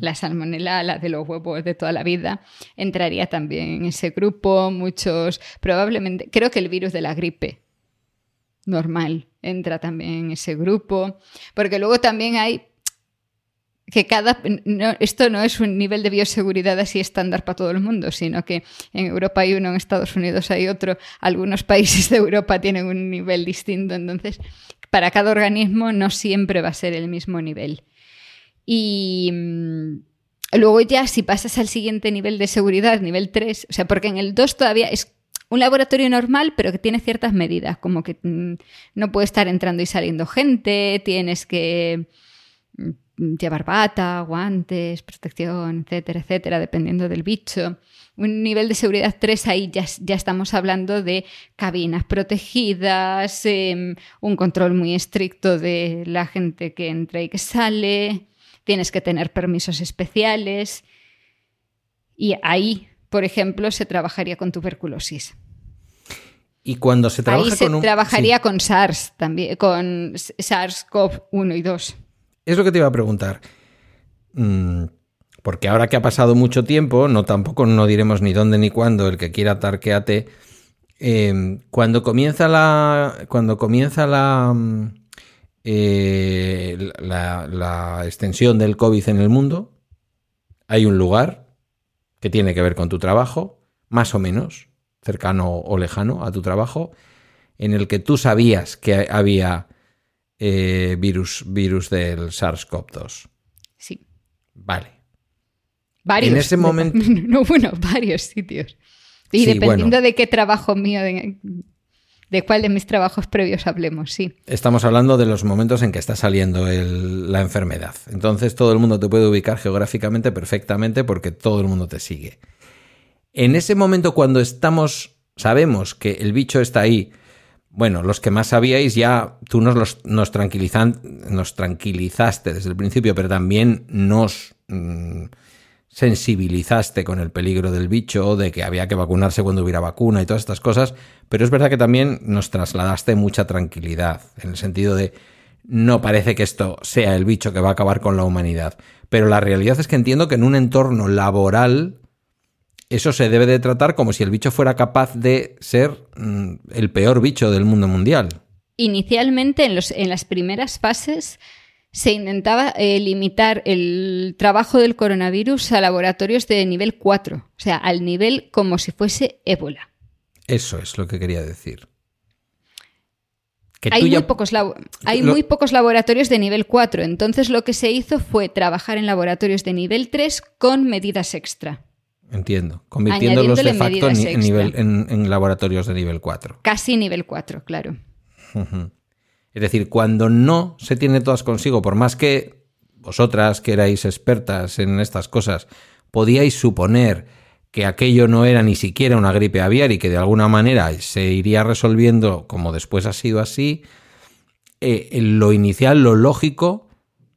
la salmonela, la de los huevos de toda la vida, entraría también en ese grupo. Muchos, probablemente, creo que el virus de la gripe normal entra también en ese grupo. Porque luego también hay que cada esto no es un nivel de bioseguridad así estándar para todo el mundo, sino que en Europa hay uno, en Estados Unidos hay otro, algunos países de Europa tienen un nivel distinto, entonces para cada organismo no siempre va a ser el mismo nivel. Y mm, luego ya si pasas al siguiente nivel de seguridad, nivel 3, o sea, porque en el 2 todavía es un laboratorio normal, pero que tiene ciertas medidas, como que mm, no puede estar entrando y saliendo gente, tienes que mm, llevar bata, guantes, protección, etcétera, etcétera, dependiendo del bicho. Un nivel de seguridad 3 ahí ya, ya estamos hablando de cabinas protegidas, eh, un control muy estricto de la gente que entra y que sale, tienes que tener permisos especiales y ahí, por ejemplo, se trabajaría con tuberculosis.
Y cuando se trabaja
ahí se
con un...
trabajaría
sí,
con SARS también, con SARS-CoV-1 y 2.
Es lo que te iba a preguntar. Mm, porque ahora que ha pasado mucho tiempo, no tampoco no diremos ni dónde ni cuándo, el que quiera tarqueate. eh, cuando comienza la. Cuando comienza la. mm, eh, la, la extensión del COVID en el mundo, hay un lugar que tiene que ver con tu trabajo, más o menos, cercano o lejano a tu trabajo, en el que tú sabías que había eh, virus, virus del SARS-CoV-2.
Sí.
Vale.
Varios.
En ese momento- *laughs*
No, bueno, varios sitios. Y
Sí,
dependiendo
bueno.
de qué trabajo mío, de, de cuál de mis trabajos previos hablemos, sí.
Estamos hablando de los momentos en que está saliendo el- la enfermedad. Entonces todo el mundo te puede ubicar geográficamente perfectamente porque todo el mundo te sigue. En ese momento cuando estamos, sabemos que el bicho está ahí, bueno, los que más sabíais ya, tú nos, los- nos, tranquilizan- nos tranquilizaste desde el principio, pero también nos mm, sensibilizaste con el peligro del bicho, de que había que vacunarse cuando hubiera vacuna y todas estas cosas, pero es verdad que también nos trasladaste mucha tranquilidad, en el sentido de no parece que esto sea el bicho que va a acabar con la humanidad, pero la realidad es que entiendo que en un entorno laboral eso se debe de tratar como si el bicho fuera capaz de ser mm, el peor bicho del mundo mundial.
Inicialmente, en, los, en las primeras fases, se intentaba eh, limitar el trabajo del coronavirus a laboratorios de nivel 4, o sea, al nivel como si fuese ébola.
Eso es lo que quería decir. Que
Hay muy,
ya-
pocos labo- hay
Lo-
muy pocos laboratorios de nivel 4, entonces lo que se hizo fue trabajar en laboratorios de nivel 3 con medidas extra.
Entiendo, convirtiéndolos de facto en, nivel, en, en laboratorios de nivel 4.
Casi nivel 4, claro.
Es decir, cuando no se tiene todas consigo, por más que vosotras que erais expertas en estas cosas, podíais suponer que aquello no era ni siquiera una gripe aviar y que de alguna manera se iría resolviendo como después ha sido así, eh, lo inicial, lo lógico,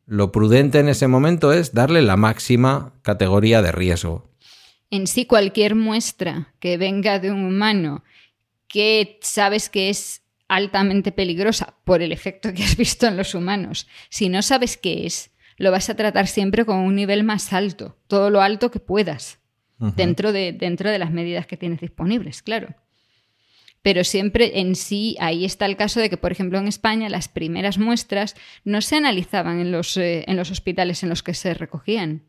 lo prudente en ese momento es darle la máxima categoría de riesgo.
En sí, cualquier muestra que venga de un humano que sabes que es altamente peligrosa por el efecto que has visto en los humanos, si no sabes qué es, lo vas a tratar siempre con un nivel más alto, todo lo alto que puedas, dentro, de, dentro de las medidas que tienes disponibles, claro. Pero siempre en sí, ahí está el caso de que, por ejemplo, en España las primeras muestras no se analizaban en los, eh, en los hospitales en los que se recogían.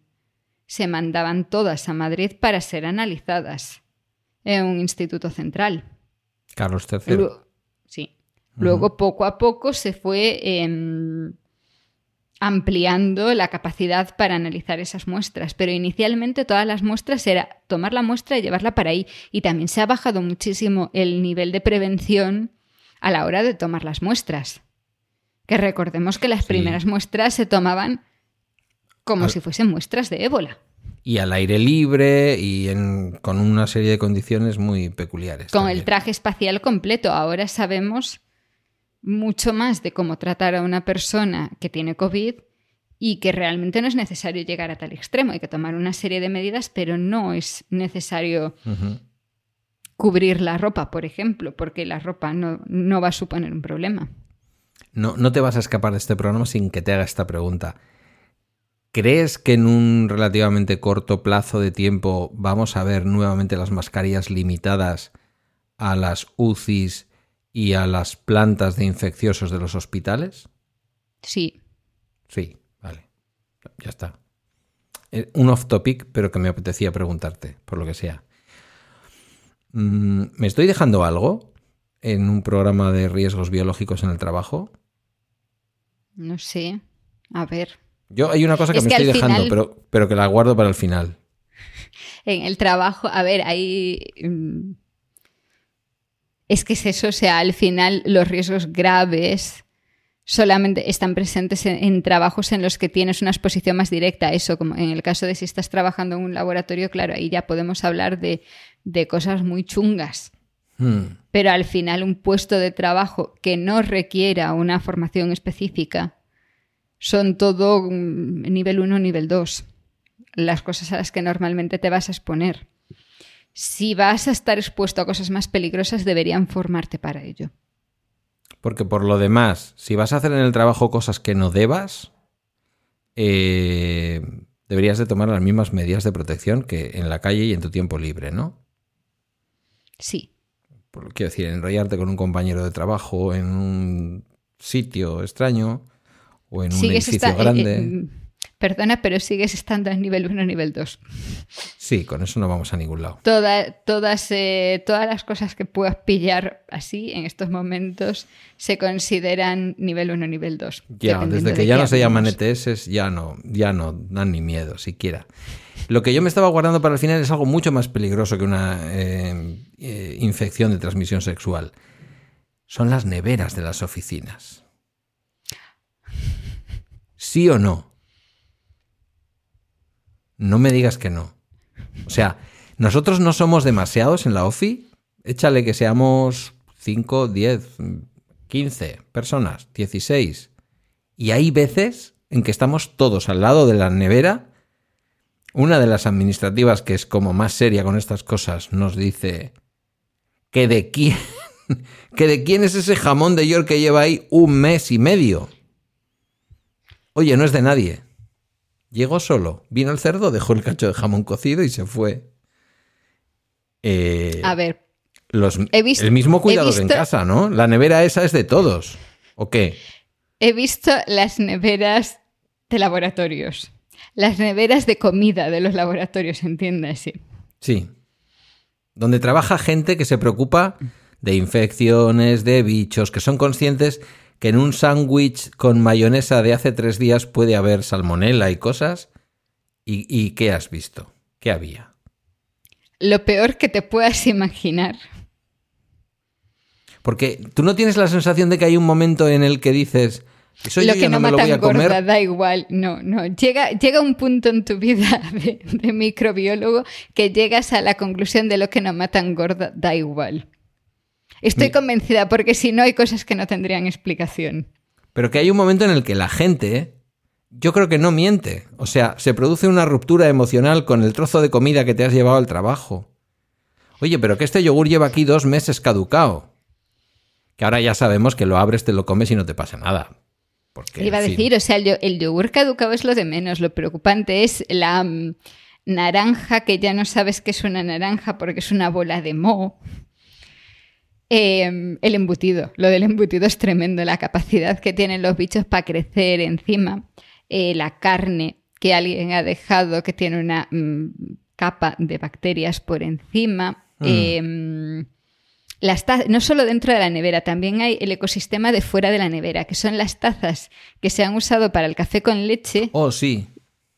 Se mandaban todas a Madrid para ser analizadas en un instituto central.
Carlos III.
Sí. Luego, poco a poco, se fue em, ampliando la capacidad para analizar esas muestras, pero inicialmente todas las muestras era tomar la muestra y llevarla para ahí. Y también se ha bajado muchísimo el nivel de prevención a la hora de tomar las muestras. Que recordemos que las
Sí.
primeras muestras se tomaban como
Al-
si fuesen muestras de ébola,
Y al aire libre y en- con una serie de condiciones muy peculiares.
con
también.
el traje espacial completo. Ahora sabemos mucho más de cómo tratar a una persona que tiene COVID y que realmente no es necesario llegar a tal extremo. Hay que tomar una serie de medidas, pero no es necesario cubrir la ropa, por ejemplo, porque la ropa no, no va a suponer un problema.
No, no te vas a escapar de este programa sin que te haga esta pregunta. ¿Crees que en un relativamente corto plazo de tiempo vamos a ver nuevamente las mascarillas limitadas a las UCIs y a las plantas de infecciosos de los hospitales?
Sí,
Sí, vale. Ya está. Eh, Un off topic, pero que me apetecía preguntarte, por lo que sea. Mm, ¿Me estoy dejando algo en un programa de riesgos biológicos en el trabajo?
no sé. A ver.
Yo hay una cosa que
Es
me
que
estoy dejando,
final-
pero, pero que la guardo para el final. *laughs*
En el trabajo, a ver, hay... mm, Es que es eso, o sea, al final los riesgos graves solamente están presentes en, en trabajos en los que tienes una exposición más directa. Eso, como en el caso de si estás trabajando en un laboratorio, claro, ahí ya podemos hablar de, de cosas muy chungas.
Hmm,
Pero al final un puesto de trabajo que no requiera una formación específica son todo mm, nivel 1, nivel 2. Las cosas a las que normalmente te vas a exponer. Si vas a estar expuesto a cosas más peligrosas, deberían formarte para ello.
Porque por lo demás, si vas a hacer en el trabajo cosas que no debas, eh, deberías de tomar las mismas medidas de protección que en la calle y en tu tiempo libre, ¿no?
Sí.
Quiero decir, enrollarte con un compañero de trabajo en un sitio extraño o en un edificio
esta- eh,
grande.
eh, perdona, pero sigues estando en nivel 1, nivel 2.
Sí, con eso no vamos a ningún lado.
Toda- todas, eh, todas las cosas que puedas pillar así en estos momentos se consideran nivel 1, nivel 2.
Ya, desde
de
que ya no se llaman. ETS, ya no, ya no dan ni miedo siquiera. Lo que yo me estaba guardando para el final es algo mucho más peligroso que una eh, eh, infección de transmisión sexual. Son las neveras de las oficinas. ¿Sí o no? No me digas que no. O sea, nosotros no somos demasiados en la OFI. Échale que seamos 5, 10, 15 personas, 16. Y hay veces en que estamos todos al lado de la nevera. Una de las administrativas que es como más seria con estas cosas nos dice que de quién *laughs* que de quién es ese jamón de York que lleva ahí un mes y medio. Oye, no es de nadie. Llegó solo, vino el cerdo, dejó el cacho de jamón cocido y se fue. Eh,
A ver,
los-
he visto-
el mismo cuidado que en casa, ¿no? La nevera esa es de todos. ¿O qué?
he visto las neveras de laboratorios. Las neveras de comida de los laboratorios, entiéndase.
Sí. Donde trabaja gente que se preocupa de infecciones, de bichos, que son conscientes que en un sándwich con mayonesa de hace tres días puede haber salmonela y cosas. ¿Y, y qué has visto? ¿Qué había?
Lo peor que te puedas imaginar.
Porque tú no tienes la sensación de que hay un momento en el que dices, eso
lo
yo
que
ya
no,
no me lo voy a comer.
gorda da igual. No, no. Llega, llega un punto en tu vida *laughs* de, de microbiólogo que llegas a la conclusión de lo que no matan gorda da igual. Estoy
Mi-
convencida porque si no hay cosas que no tendrían explicación.
Pero que hay un momento en el que la gente, yo creo que no miente. O sea, se produce una ruptura emocional con el trozo de comida que te has llevado al trabajo. Oye, pero que este yogur lleva aquí dos meses caducado. Que ahora ya sabemos que lo abres, te lo comes y no te pasa nada. Porque,
Iba a
fin,
decir, o sea, el, el yogur caducado es lo de menos. Lo preocupante es la mm, naranja que ya no sabes que es una naranja porque es una bola de moho. Eh, el embutido. Lo del embutido es tremendo. La capacidad que tienen los bichos para crecer encima. Eh, la carne que alguien ha dejado que tiene una mm, capa de bacterias por encima.
Mm.
Eh, las no solo dentro de la nevera, también hay el ecosistema de fuera de la nevera, que son las tazas que se han usado para el café con leche.
Oh, sí.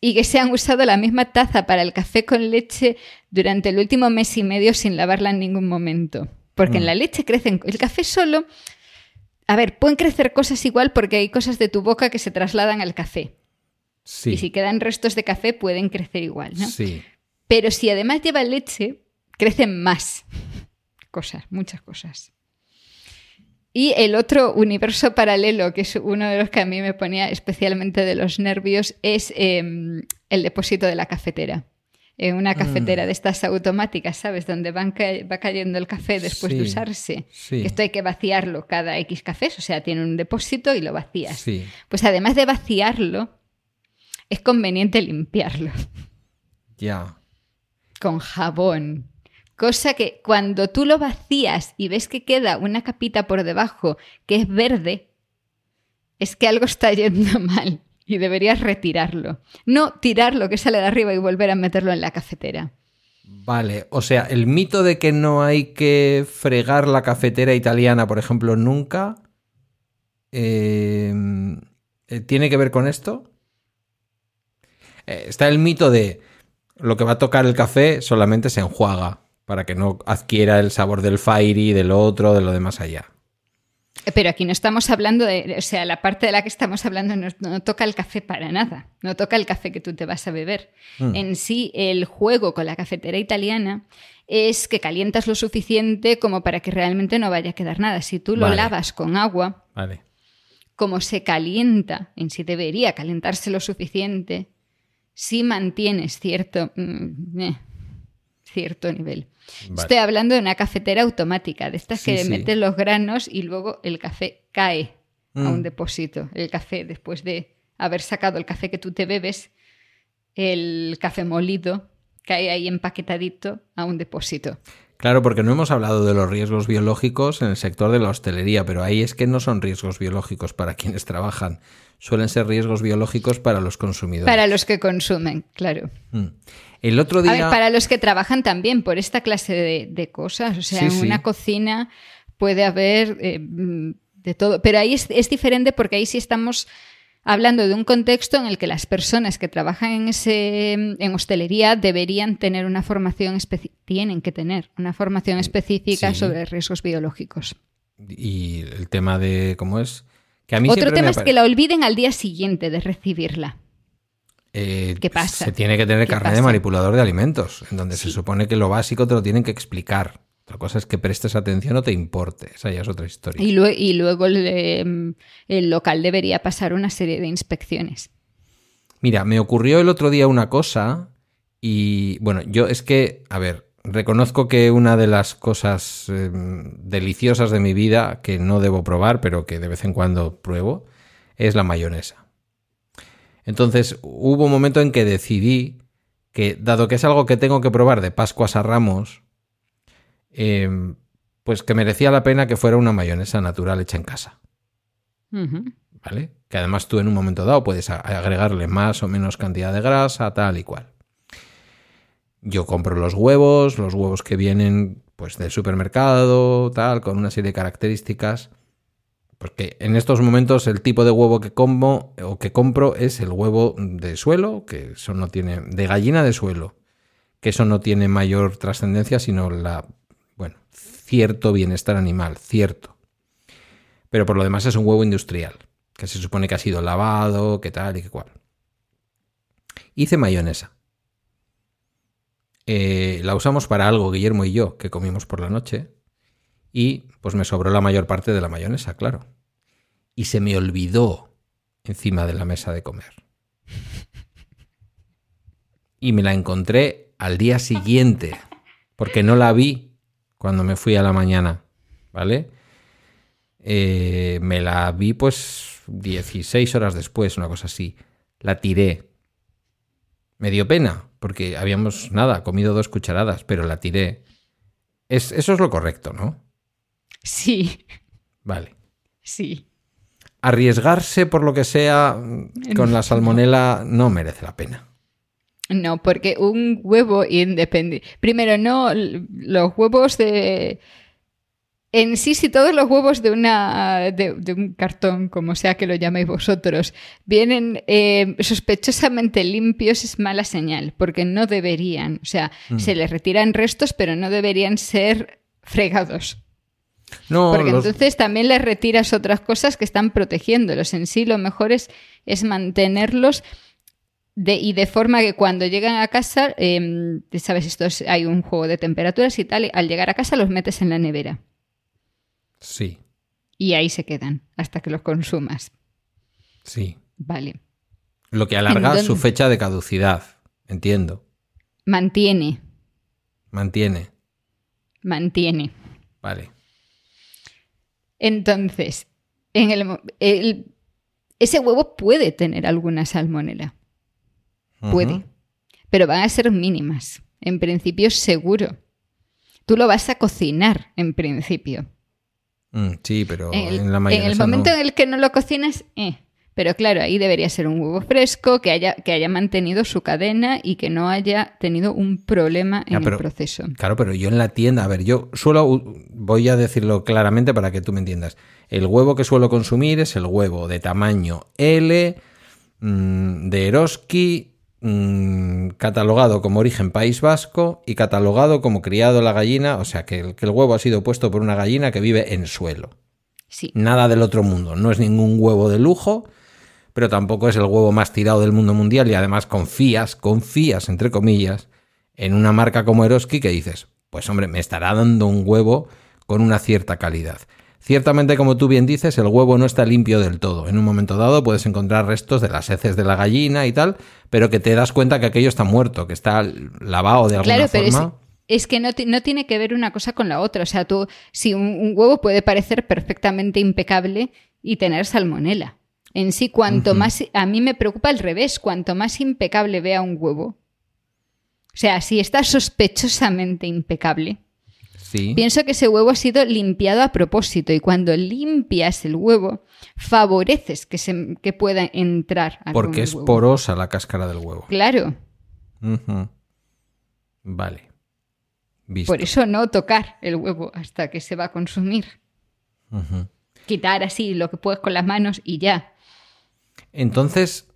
Y que se han usado la misma taza para el café con leche durante el último mes y medio sin lavarla en ningún momento. Porque en mm. la leche crecen. El café solo. A ver, pueden crecer cosas igual porque hay cosas de tu boca que se trasladan al café.
Sí.
Y si quedan restos de café, pueden crecer igual, ¿no?
Sí.
Pero si además lleva leche, crecen más *laughs* cosas, muchas cosas. Y el otro universo paralelo, que es uno de los que a mí me ponía especialmente de los nervios, es em, el depósito de la cafetera. En una cafetera mm. de estas automáticas, ¿sabes? Donde van va cayendo el café después de usarse. esto hay que vaciarlo cada X cafés, o sea, tiene un depósito y lo vacías. Pues además de vaciarlo, es conveniente limpiarlo.
Ya.
Con jabón. Cosa que cuando tú lo vacías y ves que queda una capita por debajo que es verde, es que algo está yendo *laughs* mal y deberías retirarlo. No tirar lo que sale de arriba y volver a meterlo en la cafetera.
Vale, o sea, el mito de que no hay que fregar la cafetera italiana, por ejemplo, nunca, eh, eh, ¿tiene que ver con esto? Eh, está el mito de lo que va a tocar el café solamente se enjuaga para que no adquiera el sabor del fairy, del otro, de lo de más allá.
Pero aquí no estamos hablando de, o sea, la parte de la que estamos hablando no, toca el café para nada, no toca el café que tú te vas a beber. Mm. En sí, el juego con la cafetera italiana es que calientas lo suficiente como para que realmente no vaya a quedar nada. Si tú lo lavas con agua, como se calienta, en sí debería calentarse lo suficiente, si mantienes cierto, mm, eh, cierto nivel. Estoy hablando de una cafetera automática, de estas que meten los granos y luego el café cae a un mm. depósito. El café, después de haber sacado el café que tú te bebes, el café molido cae ahí empaquetadito a un depósito.
Claro, porque no hemos hablado de los riesgos biológicos en el sector de la hostelería, pero ahí es que no son riesgos biológicos para quienes trabajan, suelen ser riesgos biológicos para los consumidores.
Para los que consumen, claro.
Mm. El otro día.
para los que trabajan también por esta clase de, cosas. O sea, en una cocina puede haber eh, de todo. Pero ahí es, diferente porque ahí sí estamos hablando de un contexto en el que las personas que trabajan en ese en hostelería deberían tener una formación tienen que tener una formación específica sobre riesgos biológicos.
Y el tema de cómo es que a mí
Otro tema es que la olviden al día siguiente de recibirla.
Eh,
¿Qué pasa?
Se tiene que tener carne de manipulador de alimentos, en donde se supone que lo básico te lo tienen que explicar. Otra cosa es que prestes atención o te importe. Esa ya es otra historia.
Y, luego el, local debería pasar una serie de inspecciones.
Mira, me ocurrió el otro día una cosa y bueno, yo es que, a ver, reconozco que una de las cosas em, deliciosas de mi vida que no debo probar, pero que de vez en cuando pruebo, es la mayonesa. Entonces hubo un momento en que decidí que, dado que es algo que tengo que probar de Pascuas a Ramos, em, pues que merecía la pena que fuera una mayonesa natural hecha en casa. ¿Vale? Que además tú en un momento dado puedes agregarle más o menos cantidad de grasa, tal y cual. Yo compro los huevos, los huevos que vienen pues del supermercado, tal, con una serie de características. Porque en estos momentos el tipo de huevo que como o que compro es el huevo de suelo, que eso no tiene. de gallina de suelo. Que eso no tiene mayor trascendencia, sino la. bueno, cierto bienestar animal, cierto. Pero por lo demás es un huevo industrial, que se supone que ha sido lavado, que tal y que cual. Hice mayonesa. Eh, la usamos para algo, Guillermo y yo, que comimos por la noche y pues me sobró la mayor parte de la mayonesa, claro. Y se me olvidó encima de la mesa de comer. Y me la encontré al día siguiente, porque no la vi cuando me fui a la mañana, ¿vale? Eh, me la vi pues 16 horas después, una cosa así. La tiré. Me dio pena, porque habíamos, nada, comido dos cucharadas, pero la tiré. Es, eso es lo correcto, ¿no?
Sí.
Vale.
Sí.
Arriesgarse por lo que sea con la *laughs* salmonela no merece la pena.
No, porque un huevo independiente. Primero, no, los huevos de. En sí, si todos los huevos de, una, de, de un cartón, como sea que lo llaméis vosotros, vienen eh, sospechosamente limpios, es mala señal, porque no deberían. O sea,
Mm.
se les retiran restos, pero no deberían ser fregados.
No,
Porque
los-
entonces también les retiras otras cosas que están protegiéndolos. En sí, lo mejor es, es mantenerlos de, y de forma que cuando llegan a casa, eh, sabes, esto es- hay un juego de temperaturas y tal, y al llegar a casa los metes en la nevera
Sí,
y ahí se quedan hasta que los consumas.
sí.
Vale.
Lo que alarga
¿En
su fecha de caducidad. Entiendo.
Mantiene,
Mantiene.
mantiene.
Vale.
Entonces, en el, el- ese huevo puede tener alguna salmonela. Puede. Pero van a ser mínimas. En principio, seguro. Tú lo vas a cocinar, en principio.
Mm, sí, pero
En el,
en la
en
mayonesa
el momento
no.
en el que no lo cocinas, eh. Pero claro, ahí debería ser un huevo fresco, que haya, que haya mantenido su cadena y que no haya tenido un problema en
Ya, pero-
el proceso.
Claro, pero yo en la tienda, a ver, yo suelo, voy a decirlo claramente para que tú me entiendas. El huevo que suelo consumir es el huevo de tamaño L, mm, de Eroski, mm, catalogado como origen País Vasco y catalogado como criado la gallina, o sea que el, que el huevo ha sido puesto por una gallina que vive en suelo.
Sí.
Nada del otro mundo, no es ningún huevo de lujo, pero tampoco es el huevo más tirado del mundo mundial y además confías, confías, entre comillas, en una marca como Eroski que dices, pues hombre, me estará dando un huevo con una cierta calidad. Ciertamente, como tú bien dices, el huevo no está limpio del todo. En un momento dado puedes encontrar restos de las heces de la gallina y tal, pero que te das cuenta que aquello está muerto, que está lavado de alguna
Claro, pero es,
forma.
es que no, ti- no tiene que ver una cosa con la otra. O sea, tú, si un, un huevo puede parecer perfectamente impecable y tener salmonela. En sí, cuanto más. A mí me preocupa al revés. Cuanto más impecable vea un huevo. O sea, si está sospechosamente impecable,
Sí.
pienso que ese huevo ha sido limpiado a propósito. Y cuando limpias el huevo, favoreces que, se, que pueda entrar.
Porque es
huevo.
porosa la cáscara del huevo.
Claro.
Vale. Visto.
Por eso no tocar el huevo hasta que se va a consumir. Quitar así lo que puedes con las manos y ya.
Entonces,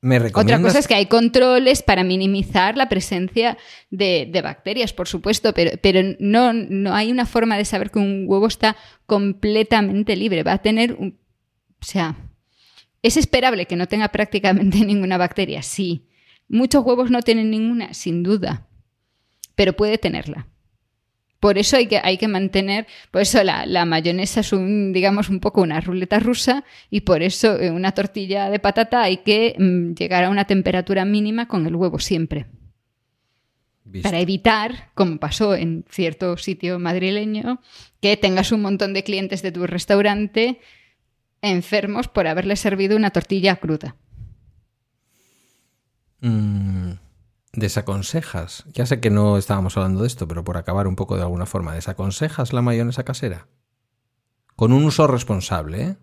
¿me
Otra cosa es que hay controles para minimizar la presencia de, de bacterias, por supuesto, pero, pero no, no hay una forma de saber que un huevo está completamente libre. Va a tener un... O sea, ¿es esperable que no tenga *laughs* prácticamente ninguna bacteria? Sí. Muchos huevos no tienen ninguna, sin duda, pero puede tenerla. Por eso hay que, hay que mantener, por eso la, la mayonesa es un, digamos, un poco una ruleta rusa y por eso en una tortilla de patata hay que mm, llegar a una temperatura mínima con el huevo siempre.
Visto.
Para evitar, como pasó en cierto sitio madrileño, que tengas un montón de clientes de tu restaurante enfermos por haberle servido una tortilla cruda.
Mm, ¿Desaconsejas? Ya sé que no estábamos hablando de esto, pero por acabar un poco de alguna forma, ¿desaconsejas la mayonesa casera? Con un uso responsable, ¿eh?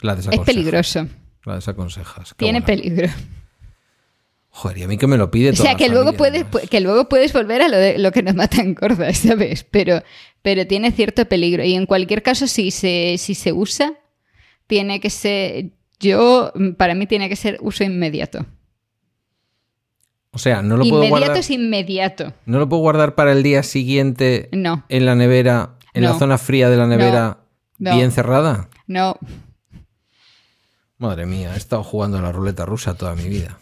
La
Es
desaconsejas.
peligroso,
La desaconsejas. Qué
tiene
buena.
peligro.
Joder, y a mí que me lo pide
O
toda
sea, que luego,
familia,
puedes, que luego puedes volver a lo, de, lo que nos mata en gorda, ¿sabes? Pero, pero tiene cierto peligro. Y en cualquier caso, si se, si se usa, tiene que ser. Yo, para mí, tiene que ser uso inmediato.
O sea, no lo puedo
inmediato
guardar.
es inmediato.
No lo puedo guardar para el día siguiente
No,
en la nevera, en la zona fría de la nevera,
No.
bien cerrada.
no.
Madre mía, he estado jugando a la ruleta rusa toda mi vida.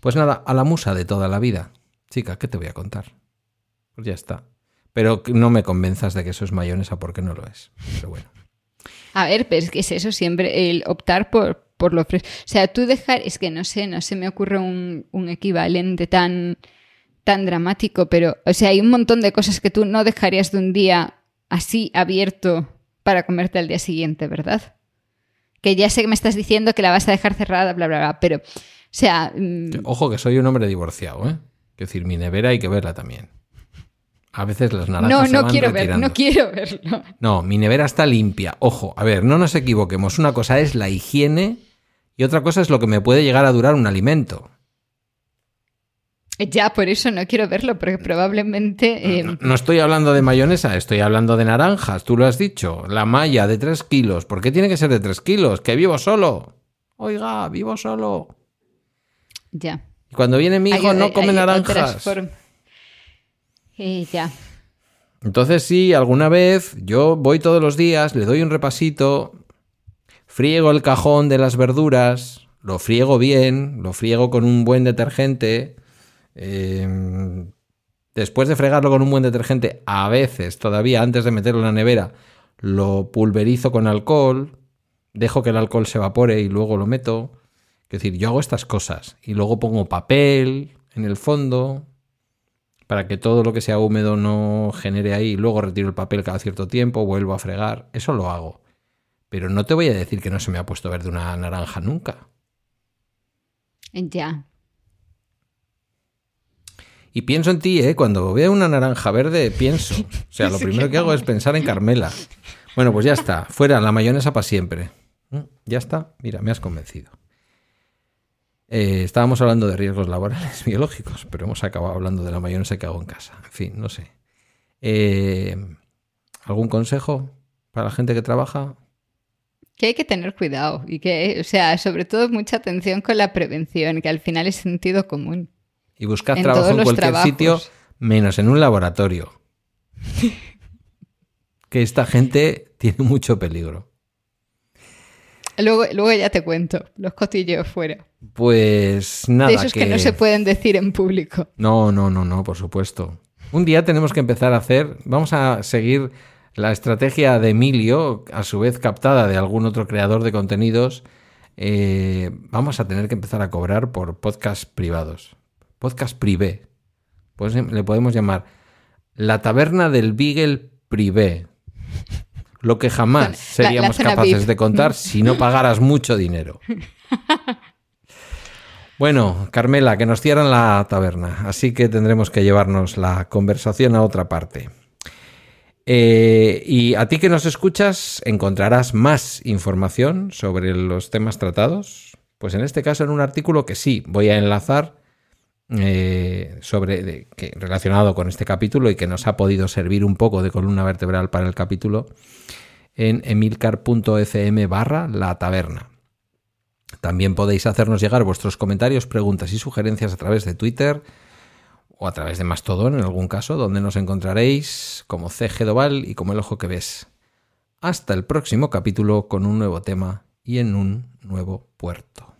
Pues nada, a la musa de toda la vida. Chica, ¿qué te voy a contar? Pues ya está. Pero no me convenzas de que eso es mayonesa porque no lo es. Pero bueno.
A ver, pero es que es eso siempre, el optar por, por lo fresco. O sea, tú dejar, es que no sé, no se me ocurre un, un equivalente tan, tan dramático, pero, o sea, hay un montón de cosas que tú no dejarías de un día así abierto para comerte al día siguiente, ¿verdad? Que ya sé que me estás diciendo que la vas a dejar cerrada, bla, bla, bla, pero, o sea, mm,
Ojo que soy un hombre divorciado, ¿eh? Es decir, mi nevera hay que verla también. A veces las naranjas
no,
se
no
van
quiero ver,
retirando.
no quiero verlo.
No, mi nevera está limpia. Ojo, a ver, no nos equivoquemos. Una cosa es la higiene y otra cosa es lo que me puede llegar a durar un alimento.
Ya, por eso no quiero verlo, porque probablemente...
No, no, estoy hablando de mayonesa, estoy hablando de naranjas, tú lo has dicho. La malla de 3 kilos. ¿Por qué tiene que ser de 3 kilos? Que vivo solo. Oiga, vivo solo.
Ya.
Cuando viene mi hijo
Hay-
no come
hay
naranjas.
Eh, ya.
Entonces sí, alguna vez yo voy todos los días, le doy un repasito, friego el cajón de las verduras, lo friego bien, lo friego con un buen detergente. eh, después de fregarlo con un buen detergente, a veces todavía antes de meterlo en la nevera, lo pulverizo con alcohol, dejo que el alcohol se evapore y luego lo meto. Es decir, yo hago estas cosas y luego pongo papel en el fondo, para que todo lo que sea húmedo no genere ahí, luego retiro el papel cada cierto tiempo, vuelvo a fregar, eso lo hago. Pero no te voy a decir que no se me ha puesto verde una naranja nunca.
Ya.
Y pienso en ti, ¿eh? Cuando veo una naranja verde, pienso. O sea, lo primero que hago es pensar en Carmela. Bueno, pues ya está. Fuera la mayonesa para siempre. Mm, Ya está. Mira, me has convencido. Eh, estábamos hablando de riesgos laborales *laughs* biológicos, pero hemos acabado hablando de la mayonesa que hago en casa. En fin, no sé. Eh, ¿Algún consejo para la gente que trabaja?
Que hay que tener cuidado y que, o sea, sobre todo mucha atención con la prevención, que al final es sentido común.
Y buscad
En
trabajo en cualquier
trabajos.
sitio, menos en un laboratorio. *laughs* que esta gente tiene mucho peligro.
Luego, luego ya te cuento los cotilleos fuera.
Pues nada.
de esos que... no se pueden decir en público.
No, no, no, no, por supuesto. Un día tenemos que empezar a hacer, vamos a seguir la estrategia de Emilio, a su vez captada de algún otro creador de contenidos. eh, vamos a tener que empezar a cobrar por podcast privados. Podcast privé. Pues le podemos llamar La Taberna del Beagle Privé. Lo que jamás
La- la
seríamos capaces
VIP.
de contar *laughs* si no pagaras mucho dinero. Bueno, Carmela, que nos cierran la taberna, así que tendremos que llevarnos la conversación a otra parte. Eh, y a ti que nos escuchas, encontrarás más información sobre los temas tratados. Pues en este caso en un artículo que sí voy a enlazar eh, sobre que, relacionado con este capítulo y que nos ha podido servir un poco de columna vertebral para el capítulo en emilcar.fm barra la taberna. También podéis hacernos llegar vuestros comentarios, preguntas y sugerencias a través de Twitter o a través de Mastodon en algún caso, donde nos encontraréis como CG Doval y como el ojo que ves. Hasta el próximo capítulo con un nuevo tema y en un nuevo puerto.